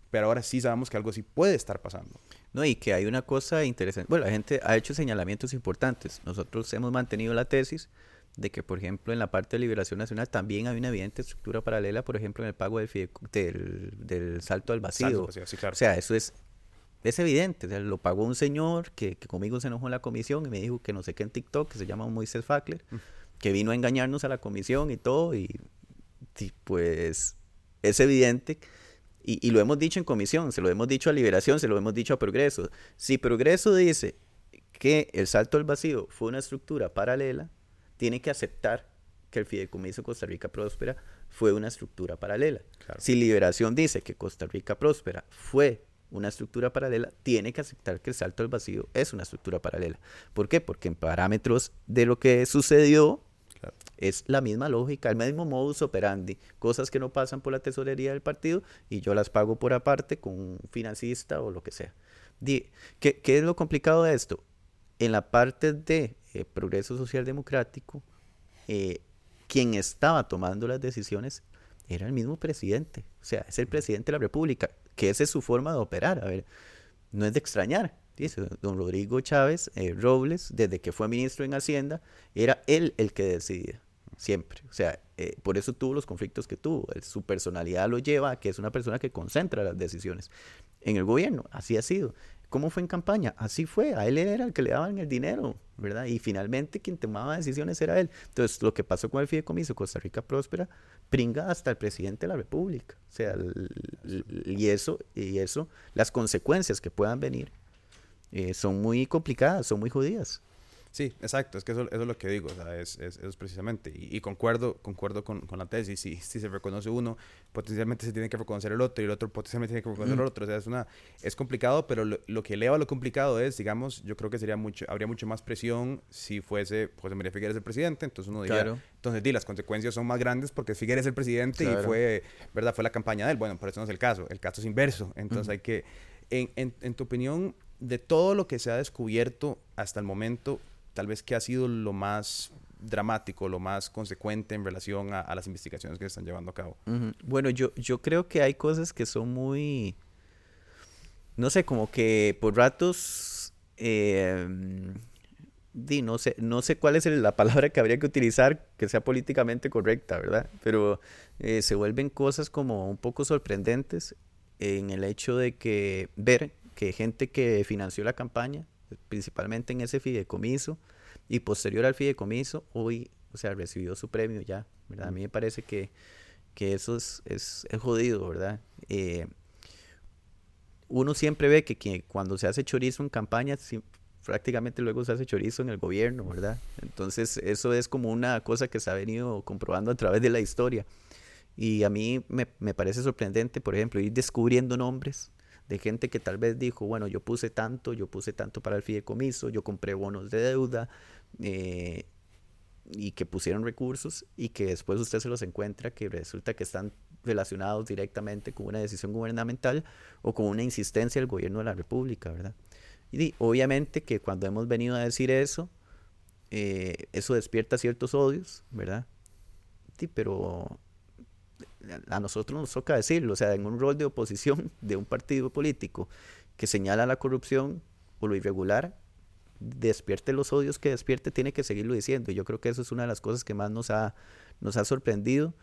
pero ahora sí sabemos que algo así puede estar pasando. No, y que hay una cosa interesante. Bueno, la gente ha hecho señalamientos importantes. Nosotros hemos mantenido la tesis de que, por ejemplo, en la parte de liberación nacional también hay una evidente estructura paralela, por ejemplo, en el pago del, del, del salto al vacío. Salto vacío sí, claro. O sea, eso es, es evidente. O sea, lo pagó un señor que, que, conmigo se enojó en la comisión y me dijo que no sé qué en TikTok, que se llama Moisés Fackler, mm. que vino a engañarnos a la comisión y todo. Y, y pues es evidente. Y, y, lo hemos dicho en comisión, se lo hemos dicho a Liberación, se lo hemos dicho a Progreso. Si Progreso dice que el salto al vacío fue una estructura paralela, tiene que aceptar que el Fideicomiso Costa Rica Próspera fue una estructura paralela. Claro. Si Liberación dice que Costa Rica Próspera fue una estructura paralela, tiene que aceptar que el salto al vacío es una estructura paralela. ¿Por qué? Porque en parámetros de lo que sucedió claro. es la misma lógica, el mismo modus operandi, cosas que no pasan por la tesorería del partido y yo las pago por aparte con un financista o lo que sea. ¿Qué, qué es lo complicado de esto? En la parte de eh, Progreso Social Democrático, eh, quien estaba tomando las decisiones era el mismo presidente, o sea, es el presidente de la República, que esa es su forma de operar, a ver, no es de extrañar, dice don Rodrigo Chávez eh, Robles, desde que fue ministro en Hacienda, era él el que decidía, siempre, o sea, eh, por eso tuvo los conflictos que tuvo, su personalidad lo lleva a que es una persona que concentra las decisiones. En el gobierno, así ha sido. ¿Cómo fue en campaña? Así fue, a él era el que le daban el dinero, ¿verdad? Y finalmente quien tomaba decisiones era él. Entonces, lo que pasó con el fideicomiso Costa Rica Próspera, pringa hasta el presidente de la República. O sea, y eso, y eso, las consecuencias que puedan venir eh, son muy complicadas, son muy jodidas. Sí, exacto, es que eso, eso es lo que digo, o sea, es, es, es precisamente, y, y, concuerdo, concuerdo con, con la tesis, si, si, se reconoce uno, potencialmente se tiene que reconocer el otro, y el otro potencialmente tiene que reconocer mm. el otro, o sea, es, una, es complicado, pero lo, lo, que eleva lo complicado es, digamos, yo creo que sería mucho, habría mucho más presión si fuese José María Figueres el presidente, entonces uno diría, claro. entonces di, las consecuencias son más grandes porque Figueres es el presidente claro. y fue, ¿verdad? Fue la campaña de él, bueno, por eso no es el caso, el caso es inverso, entonces mm. hay que, en, en, en tu opinión, de todo lo que se ha descubierto hasta el momento, tal vez qué ha sido lo más dramático, lo más consecuente en relación a, a, las investigaciones que se están llevando a cabo? Uh -huh. Bueno, yo, yo creo que hay cosas que son muy, no sé, como que por ratos, eh, di, no, sé, no sé cuál es la palabra que habría que utilizar que sea políticamente correcta, ¿verdad? Pero eh, se vuelven cosas como un poco sorprendentes en el hecho de que ver que gente que financió la campaña principalmente en ese fideicomiso y posterior al fideicomiso, hoy o sea, recibió su premio ya, ¿verdad? A mí me parece que, que eso es, es, es jodido, ¿verdad? Eh, uno siempre ve que, que, cuando se hace chorizo en campaña, prácticamente luego se hace chorizo en el gobierno, ¿verdad? Entonces eso es como una cosa que se ha venido comprobando a través de la historia. Y a mí me, me parece sorprendente, por ejemplo, ir descubriendo nombres de gente que tal vez dijo, bueno, yo puse tanto, yo puse tanto para el fideicomiso, yo compré bonos de deuda, eh, y que pusieron recursos y que después usted se los encuentra que resulta que están relacionados directamente con una decisión gubernamental o con una insistencia del gobierno de la República, ¿verdad? Y obviamente que cuando hemos venido a decir eso, eh, eso despierta ciertos odios, ¿verdad? Sí, pero a nosotros nos toca decirlo, o sea, en un rol de oposición de un partido político que señala la corrupción o lo irregular, despierte los odios que despierte, tiene que seguirlo diciendo. Y yo creo que eso es una de las cosas que más nos ha, nos ha sorprendido.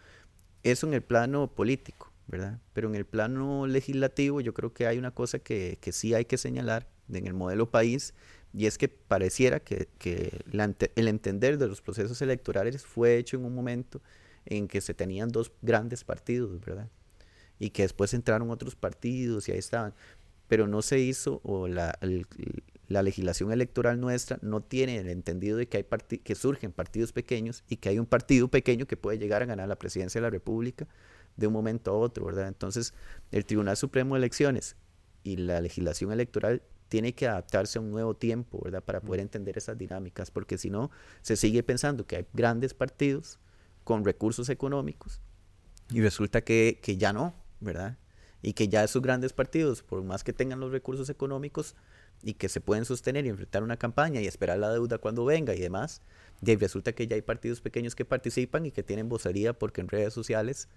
Eso en el plano político, ¿verdad? Pero en el plano legislativo yo creo que hay una cosa que, que sí hay que señalar en el modelo país y es que pareciera que, que el entender de los procesos electorales fue hecho en un momento en que se tenían dos grandes partidos, ¿verdad? Y que después entraron otros partidos y ahí estaban. Pero no se hizo, o la, la legislación electoral nuestra no tiene el entendido de que, hay que surgen partidos pequeños y que hay un partido pequeño que puede llegar a ganar la presidencia de la República de un momento a otro, ¿verdad? Entonces, el Tribunal Supremo de Elecciones y la legislación electoral tiene que adaptarse a un nuevo tiempo, ¿verdad? Para poder entender esas dinámicas, porque si no, se sigue pensando que hay grandes partidos con recursos económicos y resulta que, que ya no, ¿verdad? Y que ya esos grandes partidos, por más que tengan los recursos económicos, y que se pueden sostener y enfrentar una campaña y esperar la deuda cuando venga y demás, y resulta que ya hay partidos pequeños que participan y que tienen vocería porque en redes sociales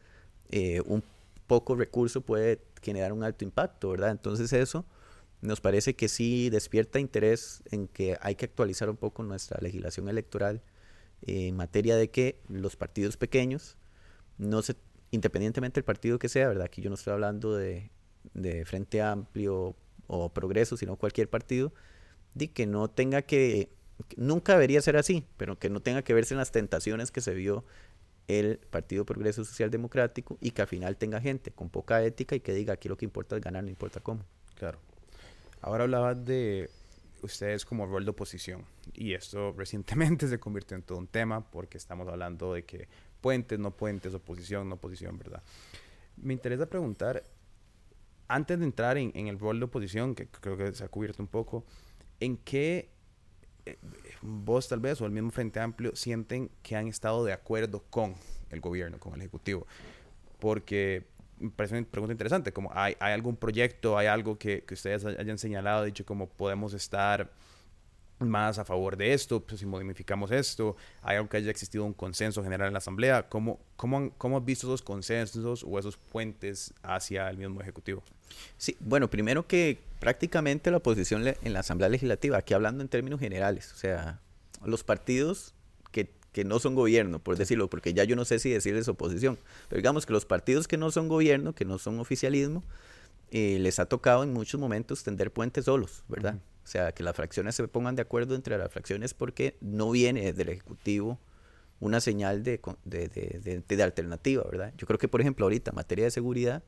eh, un poco recurso puede generar un alto impacto, ¿verdad? Entonces eso nos parece que sí despierta interés en que hay que actualizar un poco nuestra legislación electoral en materia de que los partidos pequeños, no se, independientemente del partido que sea, ¿verdad? Aquí yo no estoy hablando de, de Frente Amplio, o Progreso, sino cualquier partido, de que no tenga que, nunca debería ser así, pero que no tenga que verse en las tentaciones que se vio el Partido Progreso Social Democrático y que al final tenga gente con poca ética y que diga aquí lo que importa es ganar, no importa cómo. Claro. Ahora hablabas de ustedes como rol de oposición y esto recientemente se convirtió en todo un tema porque estamos hablando de que puentes, no puentes, oposición, no oposición, ¿verdad? Me interesa preguntar antes de entrar en, el rol de oposición, que creo que se ha cubierto un poco, ¿en qué eh, vos tal vez o el mismo Frente Amplio sienten que han estado de acuerdo con el gobierno, con el Ejecutivo? Porque me parece una pregunta interesante, como hay, hay algún proyecto, hay algo que, que ustedes hayan señalado, dicho como podemos estar más a favor de esto, pues si modificamos esto, hay algo que haya existido un consenso general en la Asamblea, ¿cómo, cómo, cómo has visto esos consensos o esos puentes hacia el mismo Ejecutivo? Sí, bueno, primero que prácticamente la oposición en la Asamblea Legislativa, aquí hablando en términos generales, o sea, los partidos que, que no son gobierno, por decirlo, porque ya yo no sé si decirles oposición, pero digamos que los partidos que no son gobierno, que no son oficialismo, eh, les ha tocado en muchos momentos tender puentes solos, ¿verdad? O sea, que las fracciones se pongan de acuerdo entre las fracciones porque no viene del Ejecutivo una señal de, de, de, de, alternativa, ¿verdad? Yo creo que, por ejemplo, ahorita en materia de seguridad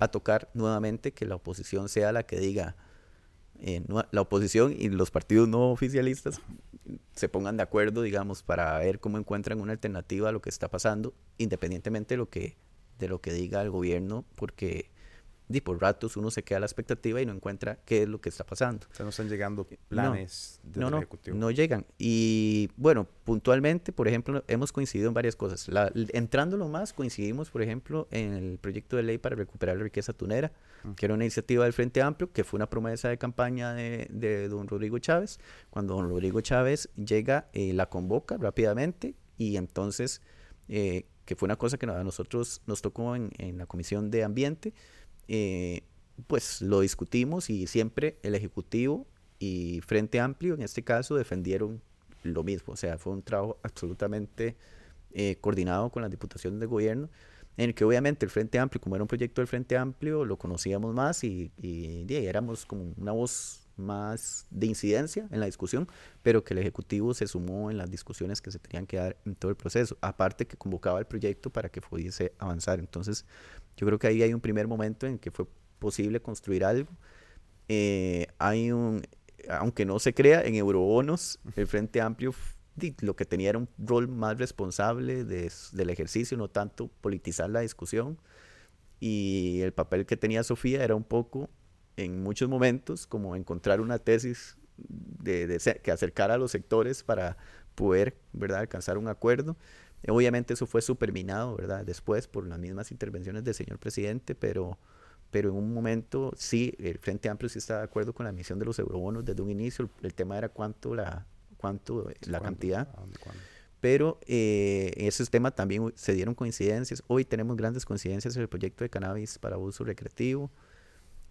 va a tocar nuevamente que la oposición sea la que diga, eh, la oposición y los partidos no oficialistas se pongan de acuerdo, digamos, para ver cómo encuentran una alternativa a lo que está pasando, independientemente de lo que, de lo que diga el gobierno, porque y por ratos uno se queda a la expectativa y no encuentra qué es lo que está pasando. O sea, no están llegando planes no, del no, Ejecutivo. No llegan. Y bueno, puntualmente, por ejemplo, hemos coincidido en varias cosas. La, entrando lo más, coincidimos, por ejemplo, en el proyecto de ley para recuperar la riqueza tunera, que era una iniciativa del Frente Amplio, que fue una promesa de campaña de, de don Rodrigo Chávez. Cuando don Rodrigo Chávez llega, eh, la convoca rápidamente y entonces, eh, que fue una cosa que a nosotros nos tocó en, en la Comisión de Ambiente, eh, pues lo discutimos y siempre el Ejecutivo y Frente Amplio en este caso defendieron lo mismo. O sea, fue un trabajo absolutamente eh, coordinado con las diputaciones de gobierno, en el que obviamente el Frente Amplio, como era un proyecto del Frente Amplio, lo conocíamos más y, y, éramos como una voz más de incidencia en la discusión, pero que el Ejecutivo se sumó en las discusiones que se tenían que dar en todo el proceso, aparte que convocaba el proyecto para que pudiese avanzar. Entonces, yo creo que ahí hay un primer momento en que fue posible construir algo. Eh, hay un, aunque no se crea, en eurobonos el Frente Amplio lo que tenía era un rol más responsable del ejercicio, no tanto politizar la discusión. Y el papel que tenía Sofía era un poco, en muchos momentos, como encontrar una tesis de, que acercara a los sectores para poder ¿verdad? alcanzar un acuerdo. Obviamente eso fue superminado ¿verdad? después por las mismas intervenciones del señor presidente, pero, pero en un momento sí, el Frente Amplio sí está de acuerdo con la emisión de los eurobonos desde un inicio. El, tema era cuánto la, cuánto, la cantidad. Pero eh, en ese tema también se dieron coincidencias. Hoy tenemos grandes coincidencias en el proyecto de cannabis para uso recreativo.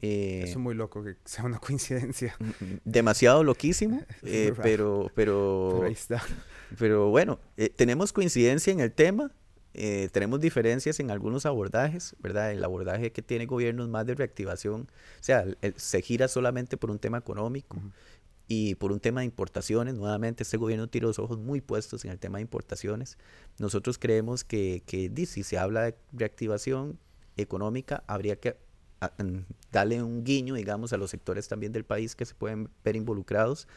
Eh, es muy loco que sea una coincidencia. Mm, mm, demasiado loquísimo, eh, pero, pero, pero, ahí está. Pero bueno, eh, tenemos coincidencia en el tema, tenemos diferencias en algunos abordajes, ¿verdad? El abordaje que tiene gobierno es más de reactivación, o sea, se gira solamente por un tema económico y por un tema de importaciones. Nuevamente, este gobierno tiene los ojos muy puestos en el tema de importaciones. Nosotros creemos que, que si se habla de reactivación económica, habría que darle un guiño, digamos, a los sectores también del país que se pueden ver involucrados,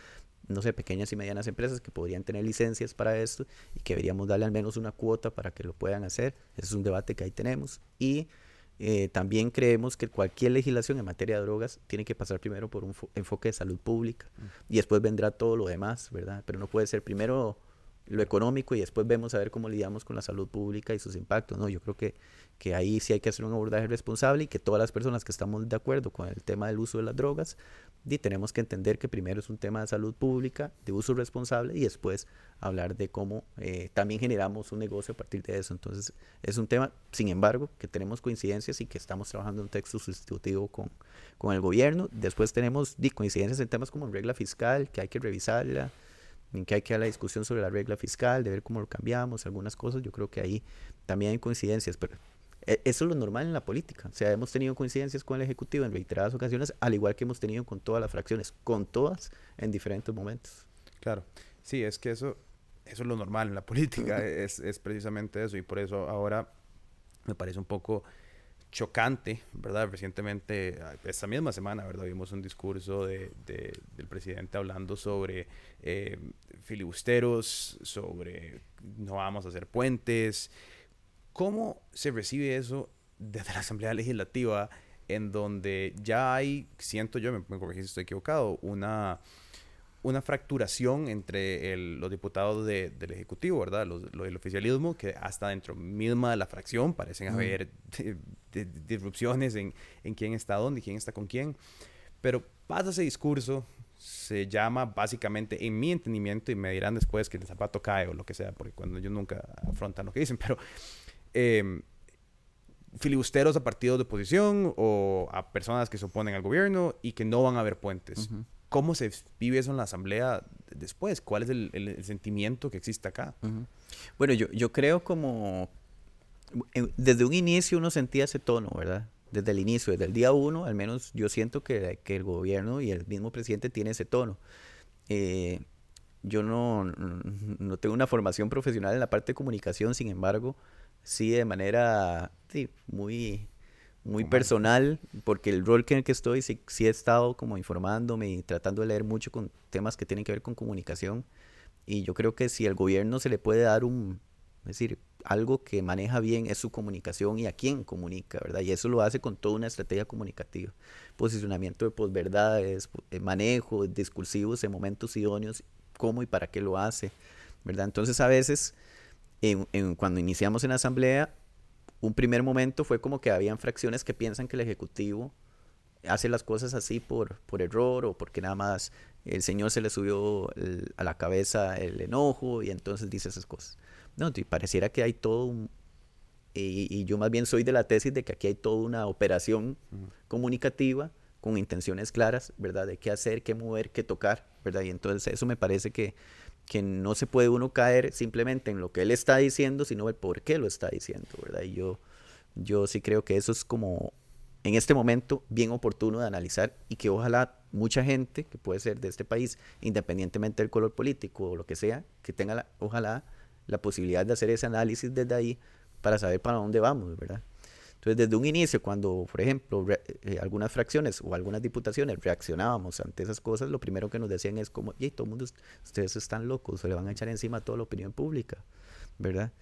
no sé, pequeñas y medianas empresas que podrían tener licencias para esto y que deberíamos darle al menos una cuota para que lo puedan hacer. Ese es un debate que ahí tenemos. Y eh, también creemos que cualquier legislación en materia de drogas tiene que pasar primero por un enfoque de salud pública y después vendrá todo lo demás, ¿verdad? Pero no puede ser primero lo económico y después vemos a ver cómo lidiamos con la salud pública y sus impactos, ¿no? Yo creo que que ahí sí hay que hacer un abordaje responsable y que todas las personas que estamos de acuerdo con el tema del uso de las drogas, y tenemos que entender que primero es un tema de salud pública, de uso responsable, y después hablar de cómo eh, también generamos un negocio a partir de eso. Entonces, es un tema, sin embargo, que tenemos coincidencias y que estamos trabajando en un texto sustitutivo con, con el gobierno. Después tenemos coincidencias en temas como regla fiscal, que hay que revisarla en que hay que dar la discusión sobre la regla fiscal, de ver cómo lo cambiamos, algunas cosas, yo creo que ahí también hay coincidencias, pero eso es lo normal en la política. O sea, hemos tenido coincidencias con el Ejecutivo en reiteradas ocasiones, al igual que hemos tenido con todas las fracciones, con todas en diferentes momentos. Claro, sí, es que eso, eso es lo normal en la política, es, es precisamente eso, y por eso ahora me parece un poco chocante, ¿verdad? Recientemente, esta misma semana, ¿verdad? Vimos un discurso de, del presidente hablando sobre eh, filibusteros, sobre no vamos a hacer puentes, ¿Cómo se recibe eso desde la Asamblea Legislativa en donde ya hay, siento yo, me, me corregí si estoy equivocado, una, una fracturación entre los diputados del Ejecutivo, ¿verdad? Los, del oficialismo, que hasta dentro misma de la fracción parecen haber disrupciones en, en quién está dónde y quién está con quién. Pero pasa ese discurso, se llama básicamente, en mi entendimiento, y me dirán después que el zapato cae o lo que sea, porque cuando ellos nunca afrontan lo que dicen, pero eh, filibusteros a partidos de oposición o a personas que se oponen al gobierno y que no van a haber puentes. ¿Cómo se vive eso en la asamblea después? ¿Cuál es el, sentimiento que existe acá? Bueno, yo, yo creo como... Desde un inicio uno sentía ese tono, ¿verdad? Desde el inicio, desde el día uno, al menos yo siento que, que el gobierno y el mismo presidente tiene ese tono. Eh, yo no, no tengo una formación profesional en la parte de comunicación, sin embargo, sí de manera muy, muy personal, porque el rol en el que estoy sí, he estado como informándome y tratando de leer mucho con temas que tienen que ver con comunicación. Y yo creo que si al gobierno se le puede dar un, es decir, algo que maneja bien es su comunicación y a quién comunica, ¿verdad? Y eso lo hace con toda una estrategia comunicativa. Posicionamiento de posverdades, eh, manejo discursivos en momentos idóneos, cómo y para qué lo hace, ¿verdad? Entonces a veces cuando iniciamos en la asamblea, un primer momento fue como que habían fracciones que piensan que el Ejecutivo hace las cosas así por, por error o porque nada más el Señor se le subió a la cabeza el enojo y entonces dice esas cosas. No, y pareciera que hay todo un... Y, yo más bien soy de la tesis de que aquí hay toda una operación comunicativa con intenciones claras, ¿verdad? De qué hacer, qué mover, qué tocar, ¿verdad? Y entonces eso me parece que que no se puede uno caer simplemente en lo que él está diciendo, sino el por qué lo está diciendo, ¿verdad? Y yo, yo sí creo que eso es como en este momento bien oportuno de analizar y que ojalá mucha gente que puede ser de este país, independientemente del color político o lo que sea, que tenga la, ojalá la posibilidad de hacer ese análisis desde ahí para saber para dónde vamos, ¿verdad? Entonces, desde un inicio, cuando, por ejemplo, eh, algunas fracciones o algunas diputaciones reaccionábamos ante esas cosas, lo primero que nos decían es como, y todo el mundo, ustedes están locos, se le van a echar encima a toda la opinión pública, ¿verdad?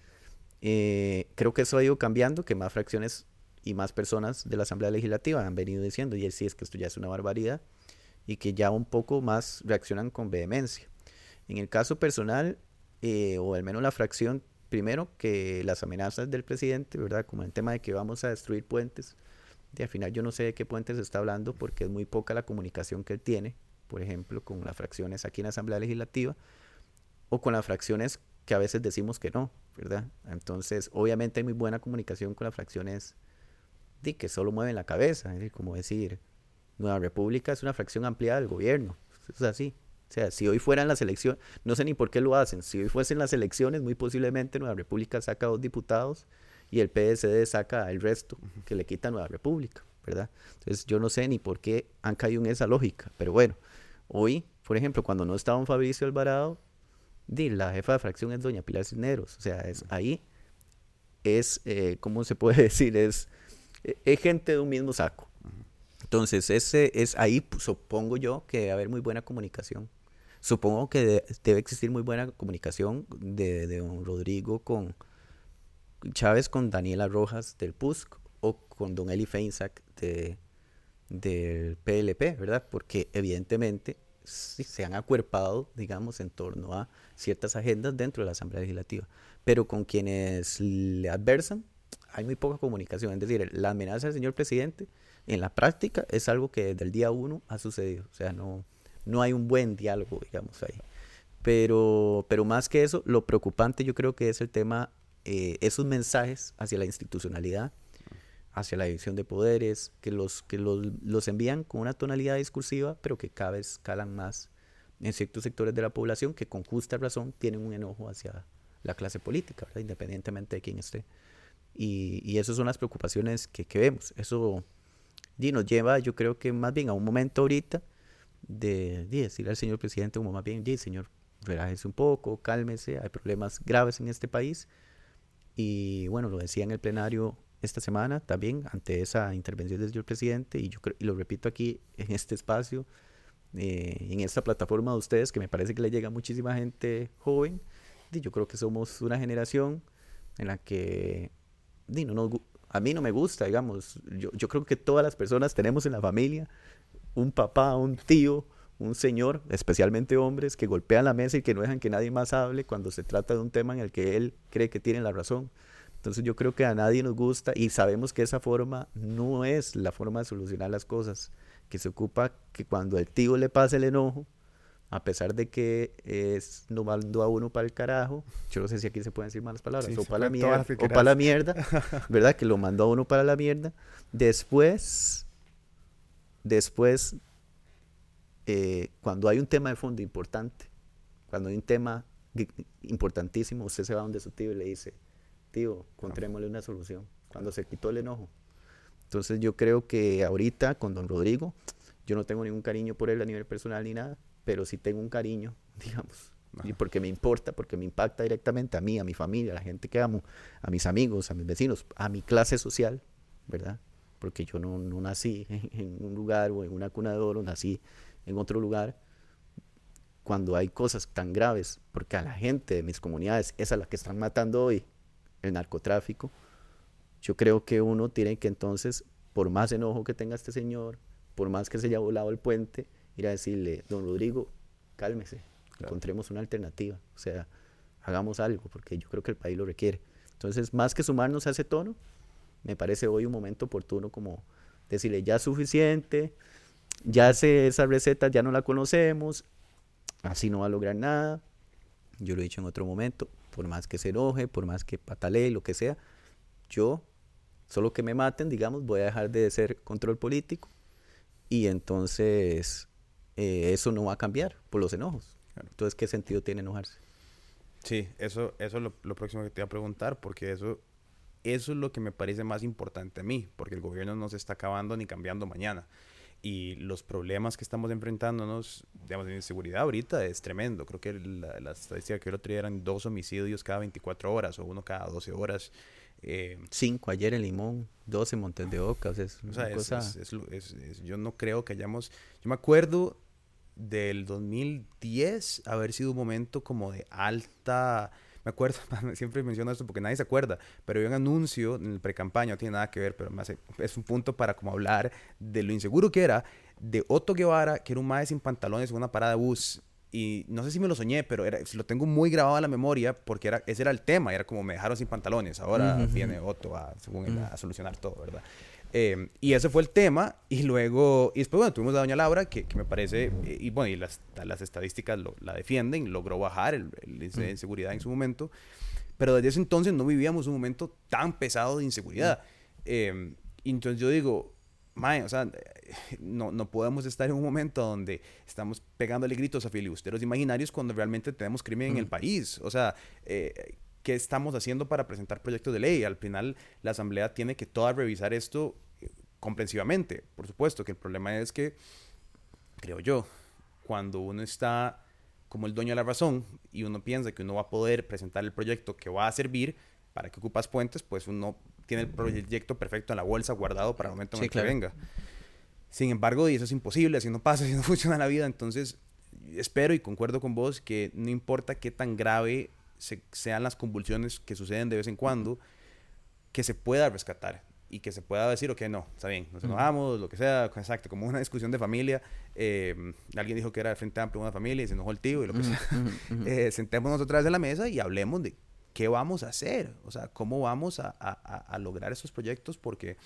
Eh, creo que eso ha ido cambiando, que más fracciones y más personas de la Asamblea Legislativa han venido diciendo, y sí, es que esto ya es una barbaridad, y que ya un poco más reaccionan con vehemencia. En el caso personal, eh, o al menos la fracción primero que las amenazas del presidente, ¿verdad? Como el tema de que vamos a destruir puentes. Y al final yo no sé de qué puentes está hablando porque es muy poca la comunicación que él tiene, por ejemplo, con las fracciones aquí en la Asamblea Legislativa o con las fracciones que a veces decimos que no, ¿verdad? Entonces, obviamente hay muy buena comunicación con las fracciones de que solo mueven la cabeza, como decir, Nueva República es una fracción ampliada del gobierno, es así, o sea, si hoy fueran las elecciones, no sé ni por qué lo hacen, si hoy fuesen las elecciones, muy posiblemente Nueva República saca dos diputados y el PSD saca el resto, que le quita Nueva República, ¿verdad? Entonces yo no sé ni por qué han caído en esa lógica, pero bueno, hoy, por ejemplo, cuando no estaba un Fabricio Alvarado, la jefa de fracción es doña Pilar Cisneros, o sea, es ahí es, eh, ¿cómo se puede decir? Es, e, es gente de un mismo saco. Entonces, ese es ahí supongo yo que debe haber muy buena comunicación. Supongo que debe existir muy buena comunicación de, don Rodrigo con Chávez, con Daniela Rojas del PUSC o con don Eli Feinsack de, del PLP, ¿verdad? Porque evidentemente se han acuerpado, digamos, en torno a ciertas agendas dentro de la Asamblea Legislativa. Pero con quienes le adversan, hay muy poca comunicación. Es decir, la amenaza del señor presidente en la práctica es algo que desde el día uno ha sucedido. O sea, no, no hay un buen diálogo, digamos, ahí. Pero, pero más que eso, lo preocupante yo creo que es el tema, eh, esos mensajes hacia la institucionalidad, hacia la división de poderes, que los, que los, los envían con una tonalidad discursiva, pero que cada vez calan más en ciertos sectores de la población que con justa razón tienen un enojo hacia la clase política, independientemente de quién esté. Y, y esas son las preocupaciones que, que vemos. Eso y nos lleva, yo creo que más bien a un momento ahorita de, decirle al señor presidente como más bien, señor, relájese un poco, cálmese, hay problemas graves en este país. Y bueno, lo decía en el plenario esta semana también, ante esa intervención del señor presidente, y yo y lo repito aquí en este espacio, eh, en esta plataforma de ustedes, que me parece que le llega a muchísima gente joven, y yo creo que somos una generación en la que no a mí no me gusta, digamos, yo, yo creo que todas las personas tenemos en la familia un papá, un tío, un señor, especialmente hombres, que golpean la mesa y que no dejan que nadie más hable cuando se trata de un tema en el que él cree que tiene la razón. Entonces yo creo que a nadie nos gusta y sabemos que esa forma no es la forma de solucionar las cosas, que se ocupa que cuando el tío le pase el enojo, a pesar de que es no mando a uno para el carajo, yo no sé si aquí se pueden decir malas palabras, o, para la mierda, o para la mierda, ¿verdad? Que lo mandó a uno para la mierda. Después Después, eh, cuando hay un tema de fondo importante, cuando hay un tema importantísimo, usted se va donde su tío y le dice, tío, encontrémosle una solución, cuando se quitó el enojo. Entonces yo creo que ahorita con don Rodrigo, yo no tengo ningún cariño por él a nivel personal ni nada, pero sí tengo un cariño, digamos, y porque me importa, porque me impacta directamente a mí, a mi familia, a la gente que amo, a mis amigos, a mis vecinos, a mi clase social, ¿verdad? Porque yo no, no nací en, un lugar o en una cuna de oro, nací en otro lugar. Cuando hay cosas tan graves, porque a la gente de mis comunidades es a la que están matando hoy, el narcotráfico, yo creo que uno tiene que entonces, por más enojo que tenga este señor, por más que se haya volado el puente, ir a decirle, don Rodrigo, cálmese, encontremos una alternativa, o sea, hagamos algo, porque yo creo que el país lo requiere. Entonces, más que sumarnos a ese tono, me parece hoy un momento oportuno como decirle ya es suficiente, ya sé esa receta, ya no la conocemos, así no va a lograr nada. Yo lo he dicho en otro momento, por más que se enoje, por más que patalee, lo que sea, yo, solo que me maten, digamos, voy a dejar de ser control político y entonces eh, eso no va a cambiar por los enojos. Entonces, ¿qué sentido tiene enojarse? Sí, eso, eso es lo, lo próximo que te iba a preguntar, porque eso eso es lo que me parece más importante a mí, porque el gobierno no se está acabando ni cambiando mañana. Y los problemas que estamos enfrentándonos, digamos, de inseguridad ahorita es tremendo. Creo que la, la estadística que el otro día eran dos homicidios cada 24 horas o uno cada 12 horas. Eh, Cinco ayer en Limón, dos en Montes de Oca. O sea, es, o sea, es, es, yo no creo que hayamos... Yo me acuerdo del 2010 haber sido un momento como de alta me acuerdo, siempre menciono esto porque nadie se acuerda, pero había un anuncio en el pre-campaña, no tiene nada que ver, pero me hace, es un punto para como hablar de lo inseguro que era, de Otto Guevara, que era un maestro sin pantalones en una parada de bus. Y no sé si me lo soñé, pero era, lo tengo muy grabado en la memoria porque era, ese era el tema, era como me dejaron sin pantalones, ahora viene Otto a, según a solucionar todo, ¿verdad? Eh, y ese fue el tema. Y luego, y después, bueno, tuvimos a Doña Laura, que, que me parece, eh, y bueno, y las, las estadísticas lo, la defienden, logró bajar el, índice de inseguridad en su momento. Pero desde ese entonces no vivíamos un momento tan pesado de inseguridad. Eh, entonces yo digo, Mae, o sea, no, no podemos estar en un momento donde estamos pegándole gritos a filibusteros imaginarios cuando realmente tenemos crimen en el país. O sea, eh, qué estamos haciendo para presentar proyectos de ley. Al final, la Asamblea tiene que toda revisar esto eh, comprensivamente. Por supuesto que el problema es que, creo yo, cuando uno está como el dueño de la razón y uno piensa que uno va a poder presentar el proyecto que va a servir para que ocupas puentes, pues uno tiene el proyecto perfecto en la bolsa guardado para el momento en el que venga. Sin embargo, y eso es imposible, así no pasa, así no funciona la vida. Entonces, espero y concuerdo con vos que no importa qué tan grave sean las convulsiones que suceden de vez en cuando, que se pueda rescatar y que se pueda decir, ok, no, está bien, nos enojamos, lo que sea, exacto, como una discusión de familia. Eh, alguien dijo que era el Frente Amplio una familia y se enojó el tío y lo que sea. Eh, sentémonos otra vez en la mesa y hablemos de qué vamos a hacer, o sea, cómo vamos a, a, a lograr esos proyectos, porque,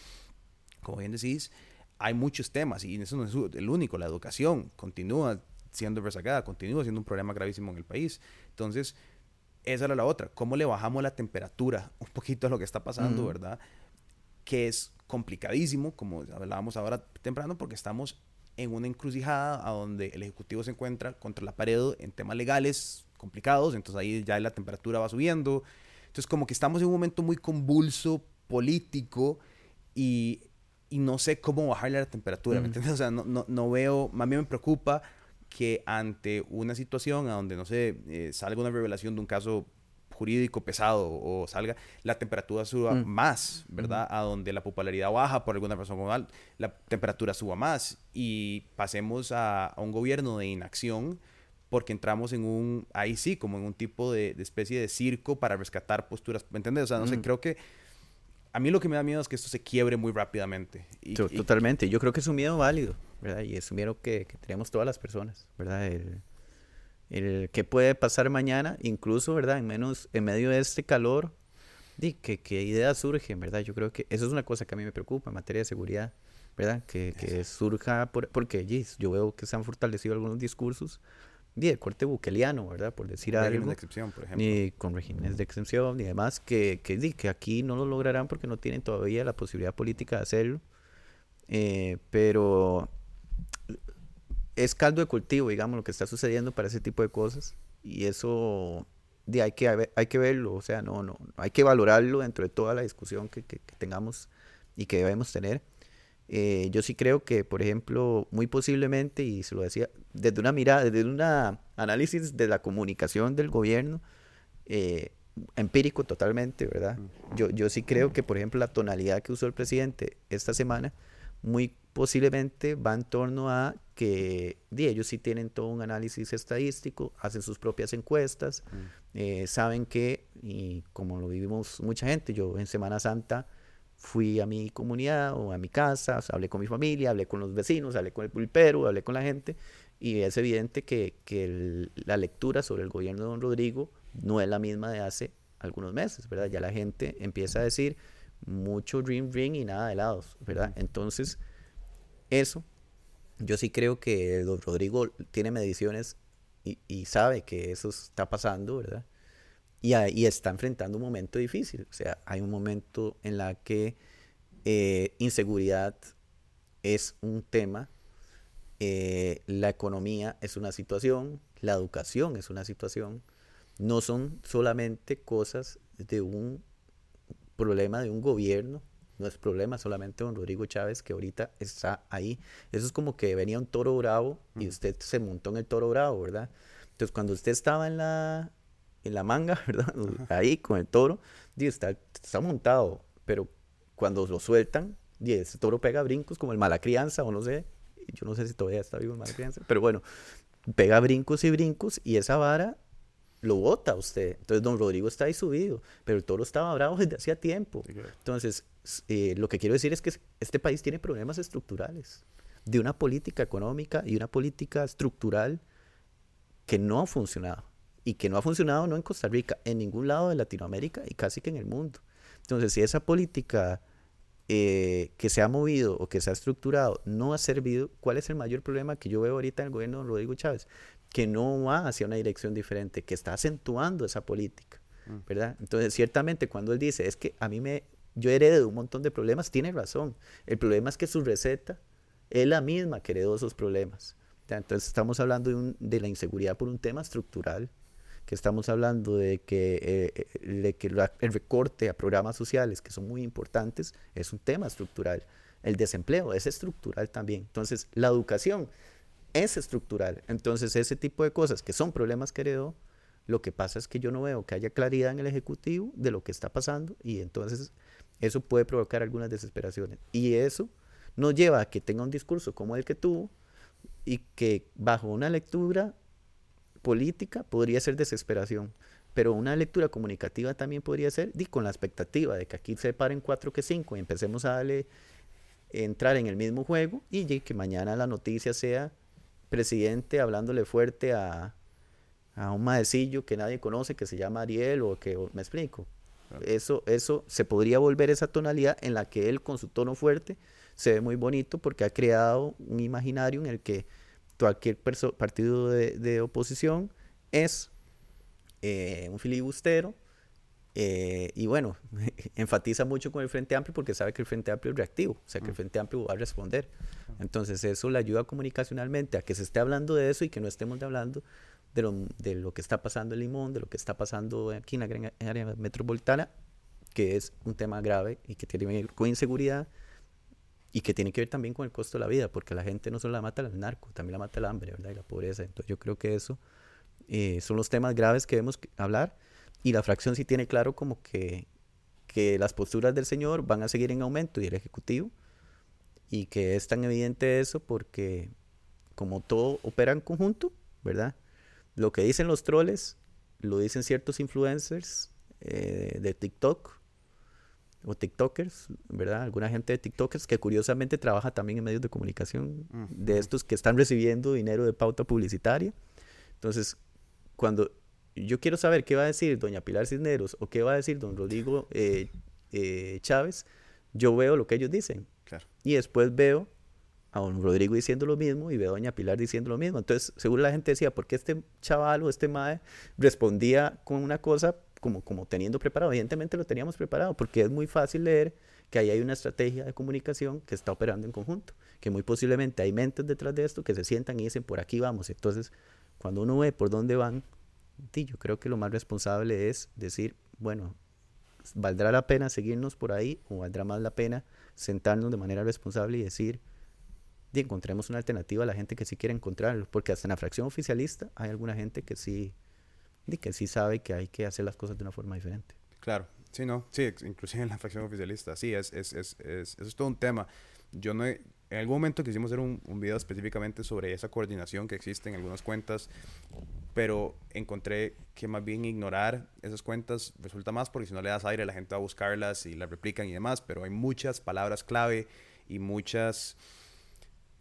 como bien decís, hay muchos temas y eso no es el único, la educación continúa siendo rezagada, continúa siendo un problema gravísimo en el país. Entonces, esa era la otra. ¿Cómo le bajamos la temperatura un poquito a lo que está pasando, verdad? Que es complicadísimo, como hablábamos ahora temprano, porque estamos en una encrucijada a donde el Ejecutivo se encuentra contra la pared en temas legales complicados, entonces ahí ya la temperatura va subiendo. Entonces como que estamos en un momento muy convulso político y, y no sé cómo bajarle la temperatura, ¿me entiendes? O sea, no, no, no veo, más bien me preocupa que ante una situación a donde, no sé, eh, salga una revelación de un caso jurídico pesado o salga, la temperatura suba mm. más, ¿verdad? A donde la popularidad baja por alguna razón común, la temperatura suba más y pasemos a, un gobierno de inacción porque entramos en un, ahí sí, como en un tipo de, especie de circo para rescatar posturas, ¿me entiendes? O sea, no sé, mm. creo que a mí lo que me da miedo es que esto se quiebre muy rápidamente. Y, Totalmente, yo creo que es un miedo válido. ¿Verdad? Y es un miedo que, tenemos todas las personas, ¿verdad? El, el que puede pasar mañana, incluso, ¿verdad? En, menos, en medio de este calor, ¿y qué, qué ideas surgen, ¿verdad? Yo creo que eso es una cosa que a mí me preocupa en materia de seguridad, ¿verdad? Que, que surja, por, porque yo veo que se han fortalecido algunos discursos de el corte buqueliano, ¿verdad? Por decir algo. de excepción, por ejemplo. Ni con regímenes de excepción, ni demás, que, que, que aquí no lo lograrán porque no tienen todavía la posibilidad política de hacerlo. Eh, pero es caldo de cultivo, digamos, lo que está sucediendo para ese tipo de cosas. Y eso de, hay, que, hay que verlo, o sea, no, no, hay que valorarlo dentro de toda la discusión que, que, tengamos y que debemos tener. Eh, yo sí creo que, por ejemplo, muy posiblemente, y se lo decía, desde una mirada, desde un análisis de la comunicación del gobierno, eh, empírico totalmente, ¿verdad? Yo, yo sí creo que, por ejemplo, la tonalidad que usó el presidente esta semana, muy posiblemente va en torno a que ellos sí tienen todo un análisis estadístico, hacen sus propias encuestas, mm. eh, saben que, y como lo vivimos mucha gente, yo en Semana Santa fui a mi comunidad o a mi casa, hablé con mi familia, hablé con los vecinos, hablé con el pulpero, hablé con la gente, y es evidente que, que la lectura sobre el gobierno de don Rodrigo no es la misma de hace algunos meses, ¿verdad? Ya la gente empieza a decir mucho dream ring y nada de helados, ¿verdad? Entonces, eso, yo sí creo que don Rodrigo tiene mediciones y, sabe que eso está pasando, ¿verdad? Y, está enfrentando un momento difícil. O sea, hay un momento en la que eh, inseguridad es un tema, eh, la economía es una situación, la educación es una situación. No son solamente cosas de un problema de un gobierno, no es problema solamente don Rodrigo Chávez que ahorita está ahí. Eso es como que venía un toro bravo y usted se montó en el toro bravo, ¿verdad? Entonces cuando usted estaba en la, en la manga, ¿verdad? Ahí con el toro, está, está montado, pero cuando lo sueltan, ese toro pega brincos como el mala crianza o no sé, yo no sé si todavía está vivo el mala crianza, pero bueno, pega brincos y brincos y esa vara lo bota usted. Entonces, don Rodrigo está ahí subido, pero el toro estaba bravo desde hacía tiempo. Entonces, eh, lo que quiero decir es que este país tiene problemas estructurales de una política económica y una política estructural que no ha funcionado. Y que no ha funcionado no en Costa Rica, en ningún lado de Latinoamérica y casi que en el mundo. Entonces, si esa política eh, que se ha movido o que se ha estructurado no ha servido, ¿cuál es el mayor problema que yo veo ahorita en el gobierno de Rodrigo Chávez? Que no va hacia una dirección diferente, que está acentuando esa política, mm. ¿verdad? Entonces, ciertamente cuando él dice, es que a mí me, yo heredé de un montón de problemas, tiene razón. El problema es que su receta es la misma que heredó esos problemas. Entonces estamos hablando de, de la inseguridad por un tema estructural, que estamos hablando de que, eh, eh, que el recorte a programas sociales, que son muy importantes, es un tema estructural. El desempleo es estructural también. Entonces, la educación es estructural. Entonces, ese tipo de cosas que son problemas que heredó, lo que pasa es que yo no veo que haya claridad en el Ejecutivo de lo que está pasando y entonces eso puede provocar algunas desesperaciones. Y eso nos lleva a que tenga un discurso como el que tuvo y que bajo una lectura política podría ser desesperación, pero una lectura comunicativa también podría ser di, con la expectativa de que aquí se paren cuatro que cinco y empecemos a darle entrar en el mismo juego y que mañana la noticia sea presidente hablándole fuerte a, a un maecillo que nadie conoce que se llama Ariel o que me explico. Eso, eso se podría volver esa tonalidad en la que él con su tono fuerte se ve muy bonito porque ha creado un imaginario en el que cualquier partido de, oposición es eh, un filibustero. Eh, y bueno, enfatiza mucho con el Frente Amplio porque sabe que el Frente Amplio es reactivo, o sea que el mm. Frente Amplio va a responder. Entonces eso le ayuda comunicacionalmente a que se esté hablando de eso y que no estemos hablando de lo, de lo que está pasando en Limón, de lo que está pasando aquí en la gran área metropolitana, que es un tema grave y que tiene que ver con inseguridad, y que tiene que ver también con el costo de la vida, porque la gente no solo la mata el narco, también la mata el hambre, ¿verdad? Y la pobreza. Entonces yo creo que eso eh, son los temas graves que debemos hablar y la fracción sí tiene claro como que, que las posturas del señor van a seguir en aumento y el ejecutivo y que es tan evidente eso porque como todo opera en conjunto, ¿verdad? Lo que dicen los troles lo dicen ciertos influencers eh, de TikTok, o TikTokers, ¿verdad? Alguna gente de TikTokers que curiosamente trabaja también en medios de comunicación, de estos que están recibiendo dinero de pauta publicitaria. Entonces, cuando yo quiero saber qué va a decir doña Pilar Cisneros o qué va a decir don Rodrigo eh, eh, Chávez, yo veo lo que ellos dicen. Y después veo a don Rodrigo diciendo lo mismo y veo a doña Pilar diciendo lo mismo. Entonces, seguro la gente decía, ¿por qué este chaval o este mae respondía con una cosa como, como teniendo preparado. Evidentemente lo teníamos preparado porque es muy fácil leer que ahí hay una estrategia de comunicación que está operando en conjunto, que muy posiblemente hay mentes detrás de esto que se sientan y dicen, por aquí vamos. Entonces, cuando uno ve por dónde van, yo creo que lo más responsable es decir, bueno, ¿valdrá la pena seguirnos por ahí o valdrá más la pena sentarnos de manera responsable y decir, encontremos una alternativa a la gente que sí quiere encontrarlo? Porque hasta en la fracción oficialista hay alguna gente que sí y que sí sabe que hay que hacer las cosas de una forma diferente. Claro, sí, no, sí, inclusive en la facción oficialista, sí, es, es, es, es, eso es todo un tema. Yo no en algún momento quisimos hacer un, un video específicamente sobre esa coordinación que existe en algunas cuentas, pero encontré que más bien ignorar esas cuentas resulta más porque si no le das aire la gente va a buscarlas y las replican y demás, pero hay muchas palabras clave y muchas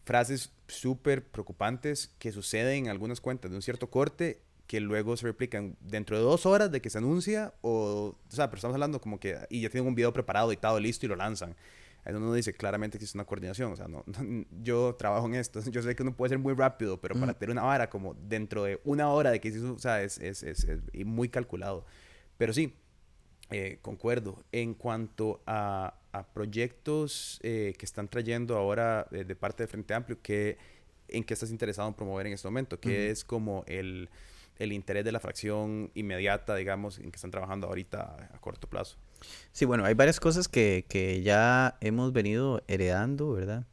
frases súper preocupantes que suceden en algunas cuentas de un cierto corte que luego se replican dentro de dos horas de que se anuncia o, o sea, pero estamos hablando como que, y ya tienen un video preparado, editado, listo y lo lanzan. Ahí uno dice claramente que existe una coordinación, o sea, no, yo trabajo en esto, yo sé que uno puede ser muy rápido, pero para tener una vara como dentro de una hora de que se o sea, es, es, es, muy calculado. Pero sí, eh, concuerdo. En cuanto a, a proyectos eh, que están trayendo ahora eh, de parte de Frente Amplio, que, ¿en qué estás interesado en promover en este momento? Que es como el el interés de la fracción inmediata, digamos, en que están trabajando ahorita a corto plazo? Sí, bueno, hay varias cosas que, que ya hemos venido heredando, ¿verdad?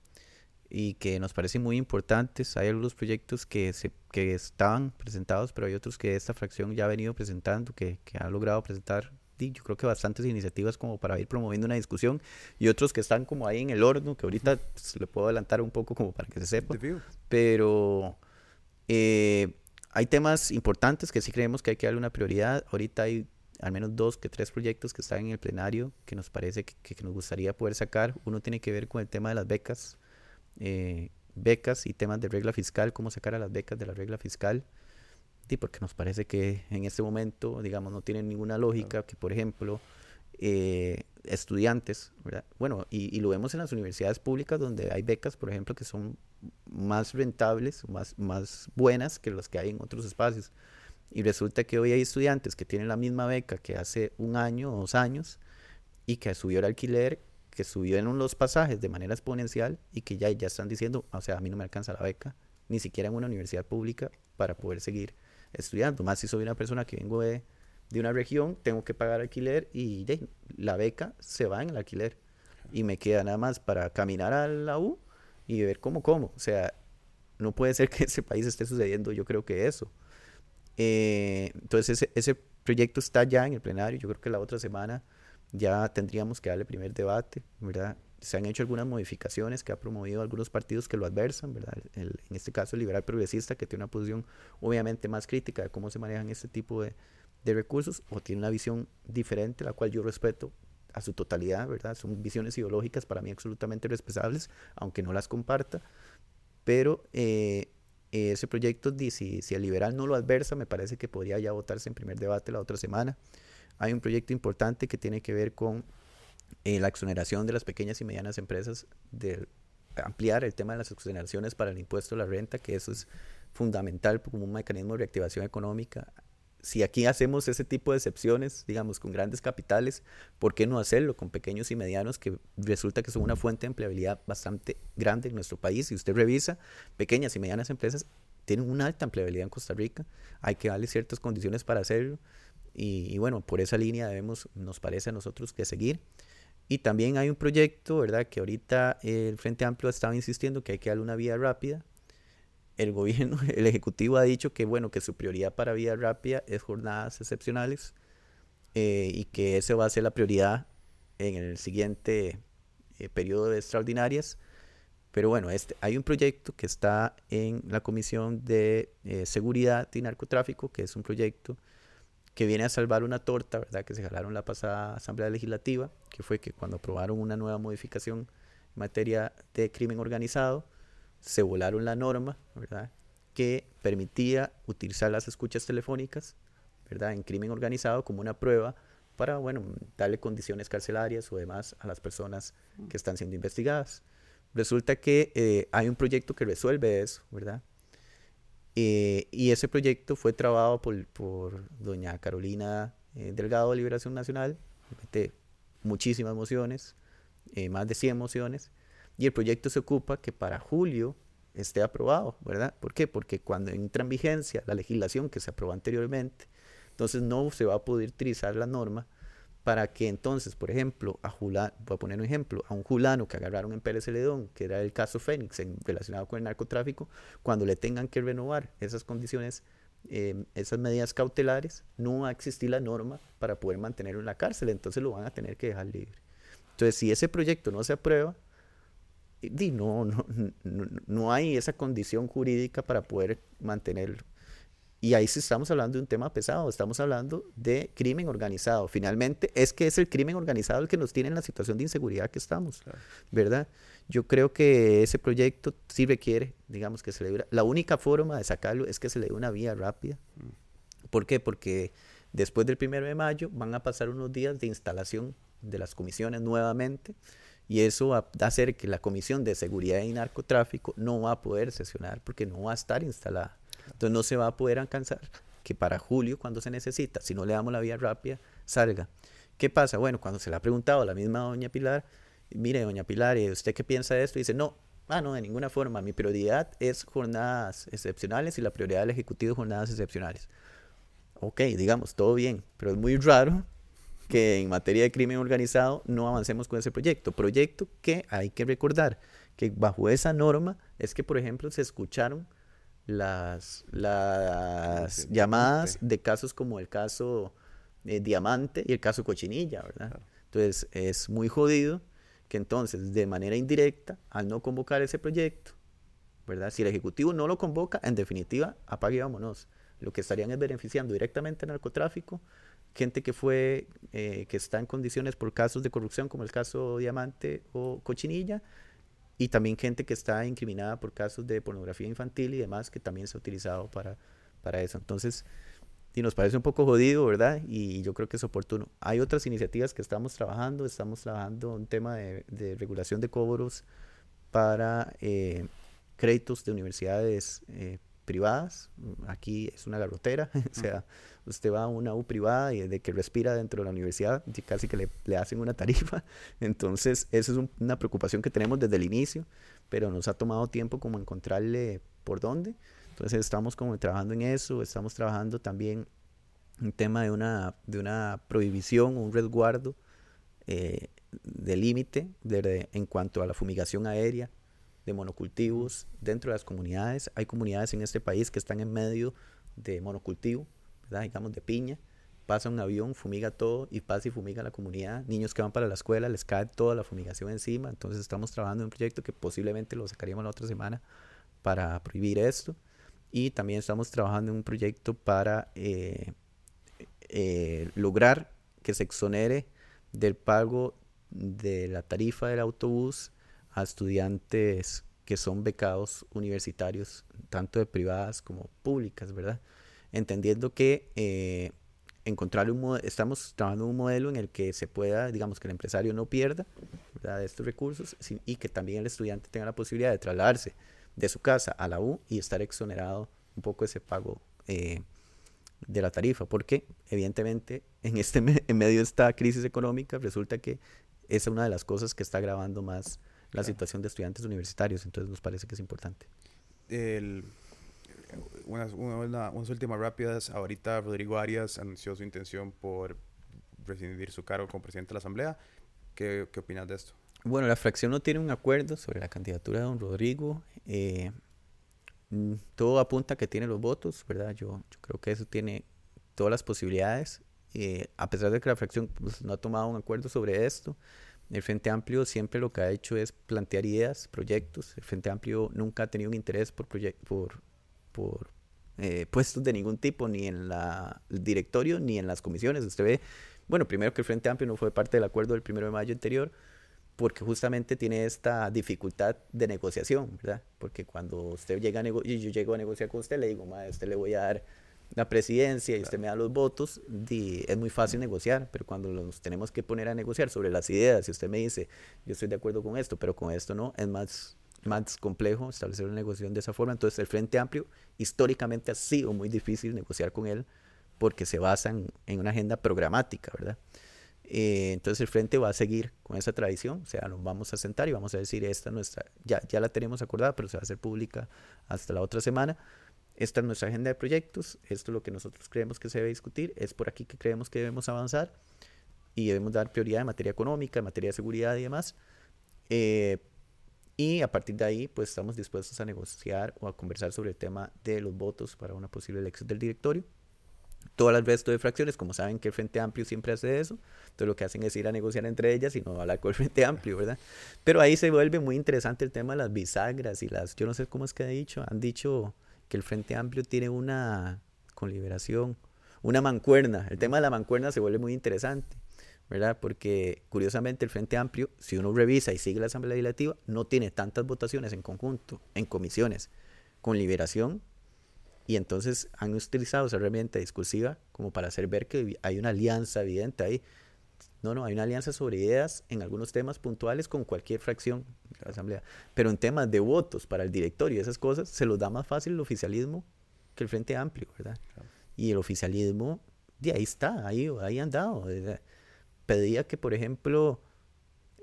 Y que nos parecen muy importantes. Hay algunos proyectos que, se, que estaban presentados, pero hay otros que esta fracción ya ha venido presentando, que, que ha logrado presentar yo creo que bastantes iniciativas como para ir promoviendo una discusión y otros que están como ahí en el horno, que ahorita pues, le puedo adelantar un poco como para que se sepa. Pero eh, hay temas importantes que sí creemos que hay que darle una prioridad. Ahorita hay al menos dos que tres proyectos que están en el plenario que nos parece que, que nos gustaría poder sacar. Uno tiene que ver con el tema de las becas, eh, becas y temas de regla fiscal, cómo sacar a las becas de la regla fiscal. Sí, porque nos parece que en este momento, digamos, no tiene ninguna lógica que, por ejemplo, eh, estudiantes, ¿verdad? bueno, y, y, lo vemos en las universidades públicas donde hay becas, por ejemplo, que son más rentables, más, más buenas que las que hay en otros espacios. Y resulta que hoy hay estudiantes que tienen la misma beca que hace un año o dos años y que subió el alquiler, que subieron los pasajes de manera exponencial y que ya, ya están diciendo, o sea, a mí no me alcanza la beca, ni siquiera en una universidad pública para poder seguir estudiando. Más si soy una persona que vengo de, de una región, tengo que pagar alquiler y de, la beca se va en el alquiler. Y me queda nada más para caminar a la U y ver cómo como. O sea, no puede ser que ese país esté sucediendo, yo creo que eso. Eh, entonces ese, ese proyecto está ya en el plenario, yo creo que la otra semana ya tendríamos que darle primer debate, ¿verdad? Se han hecho algunas modificaciones que ha promovido algunos partidos que lo adversan, ¿verdad? El, en este caso el liberal progresista, que tiene una posición obviamente más crítica de cómo se manejan este tipo de, de recursos, o tiene una visión diferente, la cual yo respeto a su totalidad, ¿verdad? Son visiones ideológicas para mí absolutamente respetables, aunque no las comparta, pero eh, ese proyecto, si, si el liberal no lo adversa, me parece que podría ya votarse en primer debate la otra semana. Hay un proyecto importante que tiene que ver con eh, la exoneración de las pequeñas y medianas empresas, de ampliar el tema de las exoneraciones para el impuesto a la renta, que eso es fundamental como un mecanismo de reactivación económica si aquí hacemos ese tipo de excepciones, digamos, con grandes capitales, ¿por qué no hacerlo con pequeños y medianos que resulta que son una fuente de empleabilidad bastante grande en nuestro país? Si usted revisa, pequeñas y medianas empresas tienen una alta empleabilidad en Costa Rica, hay que darle ciertas condiciones para hacerlo y, bueno, por esa línea debemos, nos parece a nosotros, que seguir. Y también hay un proyecto, ¿verdad?, que ahorita el Frente Amplio estaba insistiendo que hay que darle una vía rápida el gobierno, el ejecutivo ha dicho que bueno, que su prioridad para vía rápida es jornadas excepcionales eh, y que esa va a ser la prioridad en el siguiente eh, periodo de extraordinarias. Pero bueno, este, hay un proyecto que está en la Comisión de eh, Seguridad y Narcotráfico, que es un proyecto que viene a salvar una torta, ¿verdad? Que se jalaron la pasada Asamblea Legislativa, que fue que cuando aprobaron una nueva modificación en materia de crimen organizado, se volaron la norma, ¿verdad? Que permitía utilizar las escuchas telefónicas, ¿verdad? En crimen organizado como una prueba para, bueno, darle condiciones carcelarias o demás a las personas que están siendo investigadas. Resulta que eh, hay un proyecto que resuelve eso, ¿verdad? Eh, y ese proyecto fue trabajado por, doña Carolina eh, Delgado de Liberación Nacional, muchísimas mociones, más de 100 mociones, y el proyecto se ocupa que para julio esté aprobado, ¿verdad? ¿Por qué? Porque cuando entra en vigencia la legislación que se aprobó anteriormente, entonces no se va a poder utilizar la norma para que entonces, por ejemplo, a Julano, voy a poner un ejemplo, a un Julano que agarraron en Pérez Celedón, que era el caso Fénix en, relacionado con el narcotráfico, cuando le tengan que renovar esas condiciones, eh, esas medidas cautelares, no va a existir la norma para poder mantenerlo en la cárcel, entonces lo van a tener que dejar libre. Entonces, si ese proyecto no se aprueba, no, no, no, no hay esa condición jurídica para poder mantenerlo. Y ahí sí estamos hablando de un tema pesado, estamos hablando de crimen organizado. Finalmente, es que es el crimen organizado el que nos tiene en la situación de inseguridad que estamos, ¿verdad? Yo creo que ese proyecto sí requiere, digamos, que se le dé... La única forma de sacarlo es que se le dé una vía rápida. Mm. ¿Por qué? Porque después del primero de mayo van a pasar unos días de instalación de las comisiones nuevamente y eso va a hacer que la Comisión de Seguridad y Narcotráfico no va a poder sesionar porque no va a estar instalada. Entonces no se va a poder alcanzar que para julio, cuando se necesita, si no le damos la vía rápida, salga. ¿Qué pasa? Bueno, cuando se le ha preguntado a la misma doña Pilar, mire, doña Pilar, ¿usted qué piensa de esto? dice, no, ah, no, de ninguna forma. Mi prioridad es jornadas excepcionales y la prioridad del Ejecutivo es jornadas excepcionales. ok, digamos, todo bien, pero es muy raro que en materia de crimen organizado no avancemos con ese proyecto. Proyecto que hay que recordar que bajo esa norma es que, por ejemplo, se escucharon las, las llamadas de casos como el caso eh, Diamante y el caso Cochinilla, ¿verdad? Entonces es muy jodido que entonces de manera indirecta, al no convocar ese proyecto, ¿verdad? Si el Ejecutivo no lo convoca, en definitiva, apague y vámonos. Lo que estarían es beneficiando directamente al narcotráfico, gente que fue, eh, que está en condiciones por casos de corrupción, como el caso Diamante o Cochinilla, y también gente que está incriminada por casos de pornografía infantil y demás, que también se ha utilizado para, para eso. Entonces, y nos parece un poco jodido, ¿verdad? Y yo creo que es oportuno. Hay otras iniciativas que estamos trabajando, estamos trabajando un tema de, regulación de cobros para eh, créditos de universidades eh, privadas. Aquí es una garrotera, o sea, usted va a una U privada y de que respira dentro de la universidad, casi que le, le hacen una tarifa. Entonces, esa es una preocupación que tenemos desde el inicio, pero nos ha tomado tiempo como encontrarle por dónde. Entonces, estamos como trabajando en eso, estamos trabajando también en tema de una, de una prohibición, un resguardo eh, de límite en cuanto a la fumigación aérea de monocultivos dentro de las comunidades. Hay comunidades en este país que están en medio de monocultivo, digamos de piña, pasa un avión, fumiga todo y pasa y fumiga la comunidad. Niños que van para la escuela les cae toda la fumigación encima. Entonces estamos trabajando en un proyecto que posiblemente lo sacaríamos la otra semana para prohibir esto. Y también estamos trabajando en un proyecto para eh, eh, lograr que se exonere del pago de la tarifa del autobús a estudiantes que son becados universitarios, tanto de privadas como públicas, ¿verdad? entendiendo que eh, encontrar un estamos trabajando un modelo en el que se pueda, digamos, que el empresario no pierda estos recursos y que también el estudiante tenga la posibilidad de trasladarse de su casa a la U y estar exonerado un poco ese pago eh, de la tarifa, porque evidentemente en, este en medio de esta crisis económica resulta que es una de las cosas que está agravando más la situación de estudiantes universitarios, entonces nos parece que es importante. El, unas, unas últimas rápidas. Ahorita Rodrigo Arias anunció su intención por rescindir su cargo como presidente de la Asamblea. ¿Qué, qué opinas de esto? Bueno, la fracción no tiene un acuerdo sobre la candidatura de don Rodrigo. Eh, mm, todo apunta a que tiene los votos, ¿verdad? Yo, yo creo que eso tiene todas las posibilidades. Eh, a pesar de que la fracción pues, no ha tomado un acuerdo sobre esto, el Frente Amplio siempre lo que ha hecho es plantear ideas, proyectos. El Frente Amplio nunca ha tenido un interés por, eh, puestos de ningún tipo, ni en la, el directorio, ni en las comisiones. Usted ve, bueno, primero que el Frente Amplio no fue parte del acuerdo del primero de mayo anterior, porque justamente tiene esta dificultad de negociación, ¿verdad? Porque cuando usted llega a yo llego a negociar con usted, le digo, a usted le voy a dar la presidencia y usted me da los votos, es muy fácil negociar, pero cuando nos tenemos que poner a negociar sobre las ideas, si usted me dice, yo estoy de acuerdo con esto, pero con esto no, es más más complejo establecer una negociación de esa forma. Entonces el Frente Amplio históricamente ha sido muy difícil negociar con él porque se basa en, una agenda programática, ¿verdad? Eh, entonces el Frente va a seguir con esa tradición, o sea, nos vamos a sentar y vamos a decir, esta nuestra, ya, ya la tenemos acordada, pero se va a hacer pública hasta la otra semana. Esta es nuestra agenda de proyectos, esto es lo que nosotros creemos que se debe discutir, es por aquí que creemos que debemos avanzar y debemos dar prioridad en materia económica, en materia de seguridad y demás. Eh, y a partir de ahí, pues estamos dispuestos a negociar o a conversar sobre el tema de los votos para una posible elección del directorio. Todas las resto de fracciones, como saben que el Frente Amplio siempre hace eso, entonces lo que hacen es ir a negociar entre ellas y no hablar con el Frente Amplio, ¿verdad? Pero ahí se vuelve muy interesante el tema de las bisagras y las, yo no sé cómo es que han dicho, han dicho que el Frente Amplio tiene una, con liberación, una mancuerna. El tema de la mancuerna se vuelve muy interesante ¿verdad? Porque curiosamente el Frente Amplio, si uno revisa y sigue la Asamblea Legislativa, no tiene tantas votaciones en conjunto, en comisiones, con liberación, y entonces han utilizado esa herramienta discursiva como para hacer ver que hay una alianza evidente ahí. No, no, hay una alianza sobre ideas en algunos temas puntuales con cualquier fracción de la Asamblea, pero en temas de votos para el directorio y esas cosas, se los da más fácil el oficialismo que el Frente Amplio, ¿verdad? Y el oficialismo, de ahí está, ahí, ahí han dado pedía que, por ejemplo,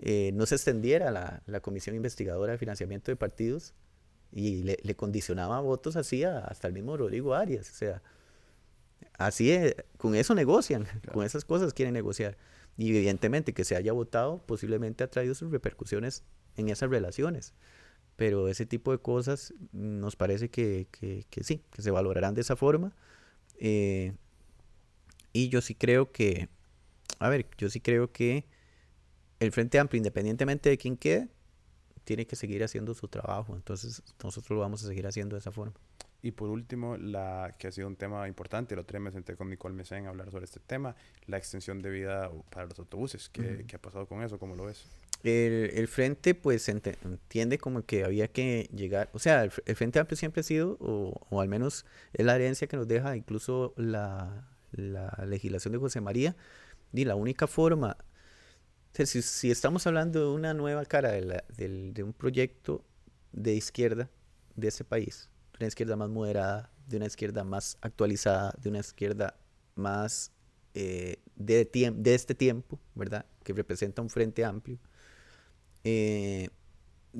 eh, no se extendiera la, la, comisión investigadora de financiamiento de partidos y le, le condicionaba votos así hasta el mismo Rodrigo Arias. O sea, así es, con eso negocian, con esas cosas quieren negociar. Y evidentemente que se haya votado posiblemente ha traído sus repercusiones en esas relaciones. Pero ese tipo de cosas nos parece que, que, sí, que se valorarán de esa forma. Eh, y yo sí creo que, a ver, yo sí creo que el Frente Amplio, independientemente de quién quede, tiene que seguir haciendo su trabajo. Entonces nosotros lo vamos a seguir haciendo de esa forma. Y por último, la que ha sido un tema importante, el otro día me senté con Nicole Mesen a hablar sobre este tema, la extensión de vida para los autobuses. ¿Qué, ¿qué ha pasado con eso? ¿Cómo lo ves? El, el frente pues entiende como que había que llegar, o sea, el, el Frente Amplio siempre ha sido, o, o, al menos es la herencia que nos deja incluso la, la legislación de José María, y la única forma, si, si, estamos hablando de una nueva cara de, la, de, de un proyecto de izquierda de ese país, una izquierda más moderada, de una izquierda más actualizada, de una izquierda más eh, de, de, este tiempo, ¿verdad? Que representa un frente amplio. Eh,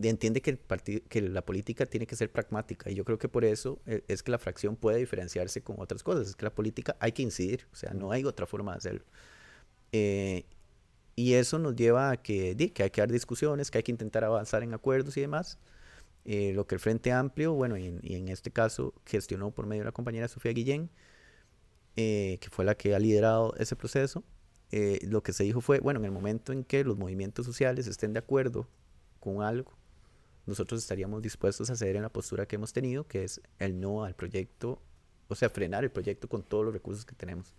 entiende que, el partido, que la política tiene que ser pragmática y yo creo que por eso eh, es que la fracción puede diferenciarse con otras cosas, es que la política hay que incidir, o sea, no hay otra forma de hacerlo. Eh, y eso nos lleva a que, que hay que dar discusiones, que hay que intentar avanzar en acuerdos y demás. Eh, lo que el Frente Amplio, bueno, y en, este caso gestionó por medio de la compañera Sofía Guillén, eh, que fue la que ha liderado ese proceso, eh, lo que se dijo fue, bueno, en el momento en que los movimientos sociales estén de acuerdo con algo, nosotros estaríamos dispuestos a ceder en la postura que hemos tenido, que es el no al proyecto, o sea, frenar el proyecto con todos los recursos que tenemos.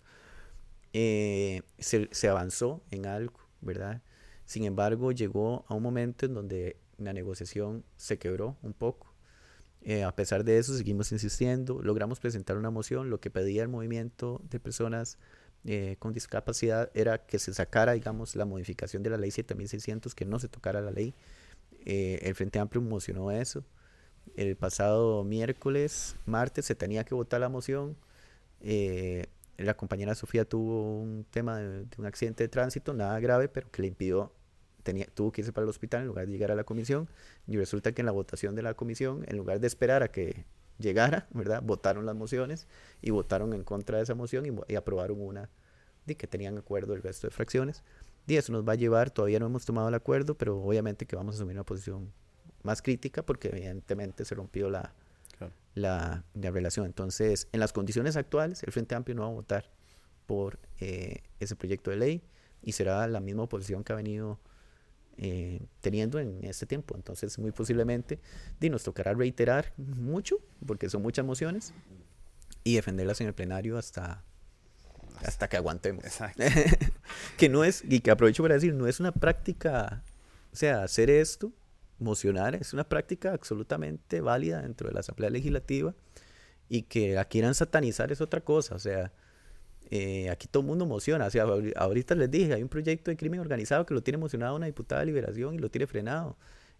Se, avanzó en algo, ¿verdad? Sin embargo, llegó a un momento en donde la negociación se quebró un poco. Eh, a pesar de eso, seguimos insistiendo. Logramos presentar una moción. Lo que pedía el movimiento de personas eh, con discapacidad era que se sacara, digamos, la modificación de la ley 7600, que no se tocara la ley. Eh, el Frente Amplio mocionó eso. El pasado miércoles, martes, se tenía que votar la moción. La compañera Sofía tuvo un tema de, de, un accidente de tránsito, nada grave, pero que le impidió, tenía, tuvo que irse para el hospital en lugar de llegar a la comisión. Y resulta que en la votación de la comisión, en lugar de esperar a que llegara, ¿verdad? Votaron las mociones y votaron en contra de esa moción y, y aprobaron una de que tenían acuerdo el resto de fracciones. Y eso nos va a llevar, todavía no hemos tomado el acuerdo, pero obviamente que vamos a asumir una posición más crítica porque evidentemente se rompió la, claro. la, la, relación. Entonces, en las condiciones actuales, el Frente Amplio no va a votar por eh, ese proyecto de ley y será la misma oposición que ha venido eh, teniendo en este tiempo. Entonces, muy posiblemente di, nos tocará reiterar mucho, porque son muchas mociones, y defenderlas en el plenario hasta, hasta que aguantemos. que no es, y que aprovecho para decir, no es una práctica, o sea, hacer esto, mocionar, es una práctica absolutamente válida dentro de la Asamblea Legislativa y que la quieran satanizar es otra cosa, o sea, eh, aquí todo el mundo emociona, o sea, ahorita les dije, hay un proyecto de crimen organizado que lo tiene emocionado una diputada de liberación y lo tiene frenado.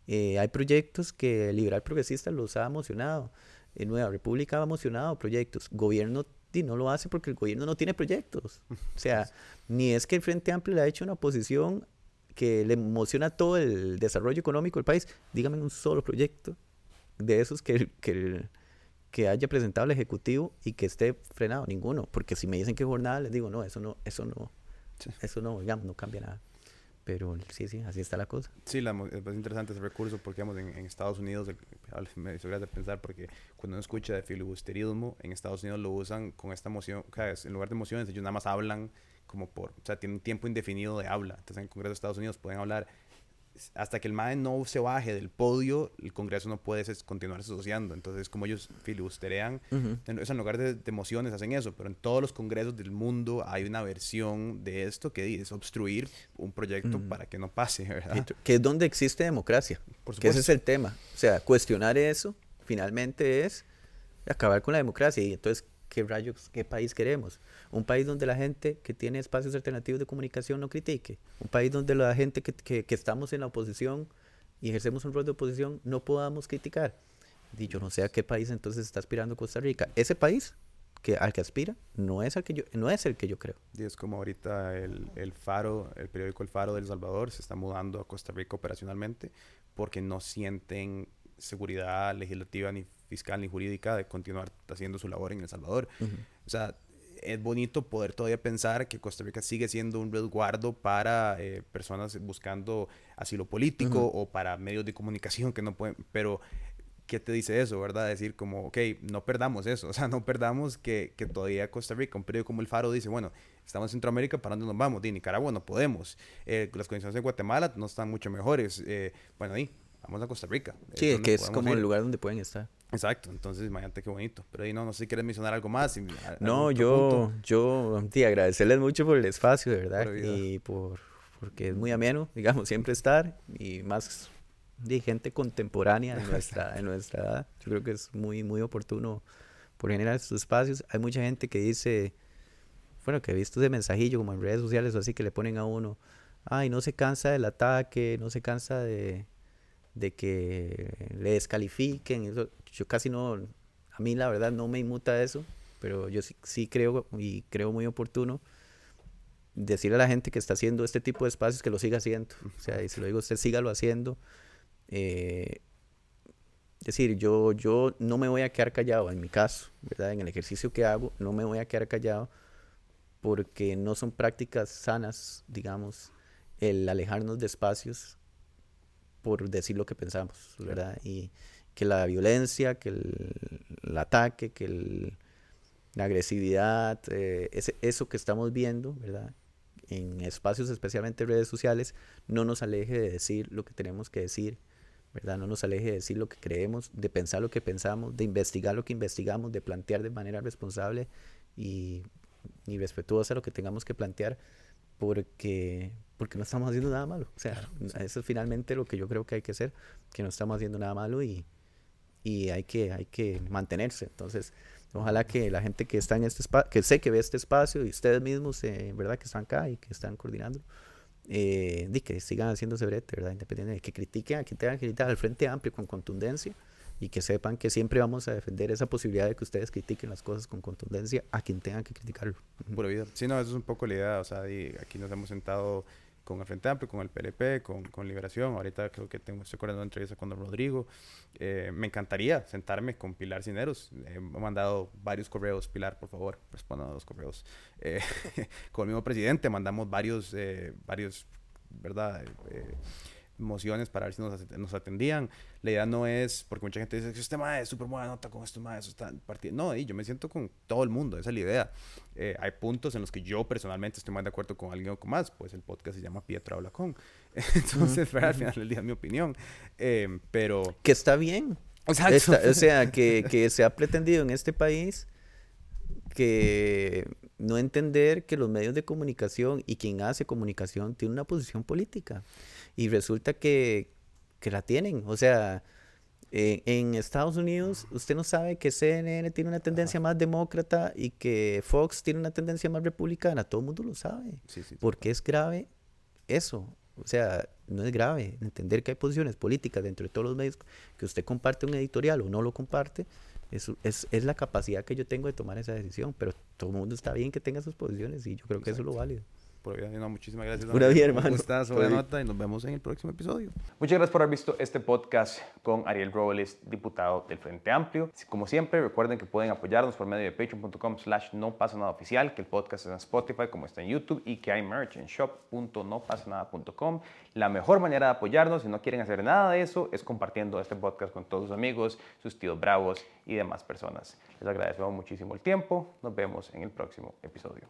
Eh, hay proyectos que Liberal Progresista los ha emocionado. En Nueva República ha emocionado proyectos. Gobierno y no lo hace porque el gobierno no tiene proyectos. O sea, ni es que el Frente Amplio le ha hecho una oposición que le emociona todo el desarrollo económico del país. Dígame un solo proyecto de esos que, que, que haya presentado el Ejecutivo y que esté frenado. Ninguno. Porque si me dicen que jornada, les digo, no, eso no, eso no, sí. eso no, digamos, no cambia nada. Pero sí, sí, así está la cosa. Sí, la, es interesante ese recurso porque digamos, en, en Estados Unidos, el, me hizo gracia pensar porque cuando uno escucha de filibusterismo, en Estados Unidos lo usan con esta moción, en lugar de mociones, ellos nada más hablan como por, o sea, tienen un tiempo indefinido de habla. Entonces en el Congreso de Estados Unidos pueden hablar hasta que el MAE no se baje del podio, el Congreso no puede continuar asociando. Entonces, como ellos filibusterean, uh -huh. en lugar de, de, mociones hacen eso, pero en todos los congresos del mundo hay una versión de esto que es obstruir un proyecto uh -huh. para que no pase, ¿verdad? Que es donde existe democracia. Por que ese es el tema. O sea, cuestionar eso finalmente es acabar con la democracia. Y entonces, ¿qué rayos, qué país queremos? Un país donde la gente que tiene espacios alternativos de comunicación no critique. Un país donde la gente que, que, que estamos en la oposición y ejercemos un rol de oposición no podamos criticar. Y yo no sé a qué país entonces está aspirando Costa Rica. Ese país que al que aspira no es el que yo no es el que yo creo. Y es como ahorita el, el Faro, el periódico El Faro de El Salvador se está mudando a Costa Rica operacionalmente porque no sienten seguridad legislativa ni fiscal ni jurídica de continuar haciendo su labor en El Salvador. Uh -huh. O sea, es bonito poder todavía pensar que Costa Rica sigue siendo un resguardo para eh, personas buscando asilo político o para medios de comunicación que no pueden, pero ¿qué te dice eso, verdad? Decir como, ok, no perdamos eso, o sea, no perdamos que, que todavía Costa Rica, un periódico como El Faro dice, bueno, estamos en Centroamérica, ¿para dónde nos vamos? De Nicaragua no podemos, eh, las condiciones en Guatemala no están mucho mejores, eh, bueno, ahí, vamos a Costa Rica. Sí, que es como el lugar donde pueden estar. Exacto, entonces imagínate qué bonito. Pero ahí no, no sé si quieres mencionar algo más. no, yo, yo, te agradecerles mucho por el espacio, de verdad, y por, porque es muy ameno, digamos, siempre estar, y más de gente contemporánea en nuestra, en nuestra edad. Yo creo que es muy, muy oportuno por generar estos espacios. Hay mucha gente que dice, bueno, que he visto ese mensajillo como en redes sociales o así que le ponen a uno, ay, no se cansa del ataque, no se cansa de, de que le descalifiquen. Eso, yo casi no, a mí la verdad no me inmuta eso, pero yo sí, sí creo y creo muy oportuno decirle a la gente que está haciendo este tipo de espacios que lo siga haciendo. O sea, y se lo digo, usted sígalo haciendo. Eh, es decir, yo, yo no me voy a quedar callado, en mi caso, ¿verdad? En el ejercicio que hago, no me voy a quedar callado porque no son prácticas sanas, digamos, el alejarnos de espacios por decir lo que pensamos, ¿verdad? Y que la violencia, que el, ataque, que la agresividad, eh, ese, eso que estamos viendo, ¿verdad? En espacios, especialmente redes sociales, no nos aleje de decir lo que tenemos que decir, ¿verdad? No nos aleje de decir lo que creemos, de pensar lo que pensamos, de investigar lo que investigamos, de plantear de manera responsable y, y respetuosa lo que tengamos que plantear, porque, porque no estamos haciendo nada malo. O sea, eso es finalmente lo que yo creo que hay que hacer, que no estamos haciendo nada malo y, y hay, que, hay que mantenerse. Entonces, ojalá que la gente que está en este espacio, que sé que ve este espacio y ustedes mismos, eh, ¿verdad? Que están acá y que están coordinando, eh, que sigan haciéndose brete, ¿verdad? Independiente de que critiquen a quien tengan que criticar al Frente Amplio con contundencia y que sepan que siempre vamos a defender esa posibilidad de que ustedes critiquen las cosas con contundencia a quien tengan que criticarlo. Pura vida. Sí, no, eso es un poco la idea. O sea, aquí nos hemos sentado con el Frente Amplio, con el PLP, con, con Liberación. Ahorita creo que tengo, estoy corriendo una entrevista con don Rodrigo. Eh, me encantaría sentarme con Pilar Cineros. Eh, he mandado varios correos. Pilar, por favor, responda a los correos. Eh, con el mismo presidente mandamos varios, varios ¿verdad? Mociones para ver si nos, nos, atendían. La idea no es, porque mucha gente dice que este mae es súper buena nota con esto mae, eso está partido. No, y yo me siento con todo el mundo, esa es la idea. Eh, hay puntos en los que yo personalmente estoy más de acuerdo con alguien o con más, pues el podcast se llama Pietro habla con. Entonces, al final del día mi opinión. Eh, pero... Que está bien. o sea, que, que se ha pretendido en este país que no entender que los medios de comunicación y quien hace comunicación tiene una posición política y resulta que, que la tienen. O sea, eh, en Estados Unidos usted no sabe que CNN tiene una tendencia más demócrata y que Fox tiene una tendencia más republicana. Todo el mundo lo sabe. porque es grave eso. O sea, no es grave entender que hay posiciones políticas dentro de todos los medios, que usted comparte un editorial o no lo comparte, es, es, es la capacidad que yo tengo de tomar esa decisión, pero todo el mundo está bien que tenga sus posiciones y yo creo que eso es lo válido. Por no, muchísimas gracias. Una bien, hermano. Buena nota y nos vemos en el próximo episodio. Muchas gracias por haber visto este podcast con Ariel Robles, diputado del Frente Amplio. Como siempre, recuerden que pueden apoyarnos por medio de patreon.com slash no pasa nada oficial, que el podcast está en Spotify como está en YouTube y que hay merch en shop.nopasanada.com. La mejor manera de apoyarnos, si no quieren hacer nada de eso, es compartiendo este podcast con todos sus amigos, sus tíos bravos y demás personas. Les agradecemos muchísimo el tiempo. Nos vemos en el próximo episodio.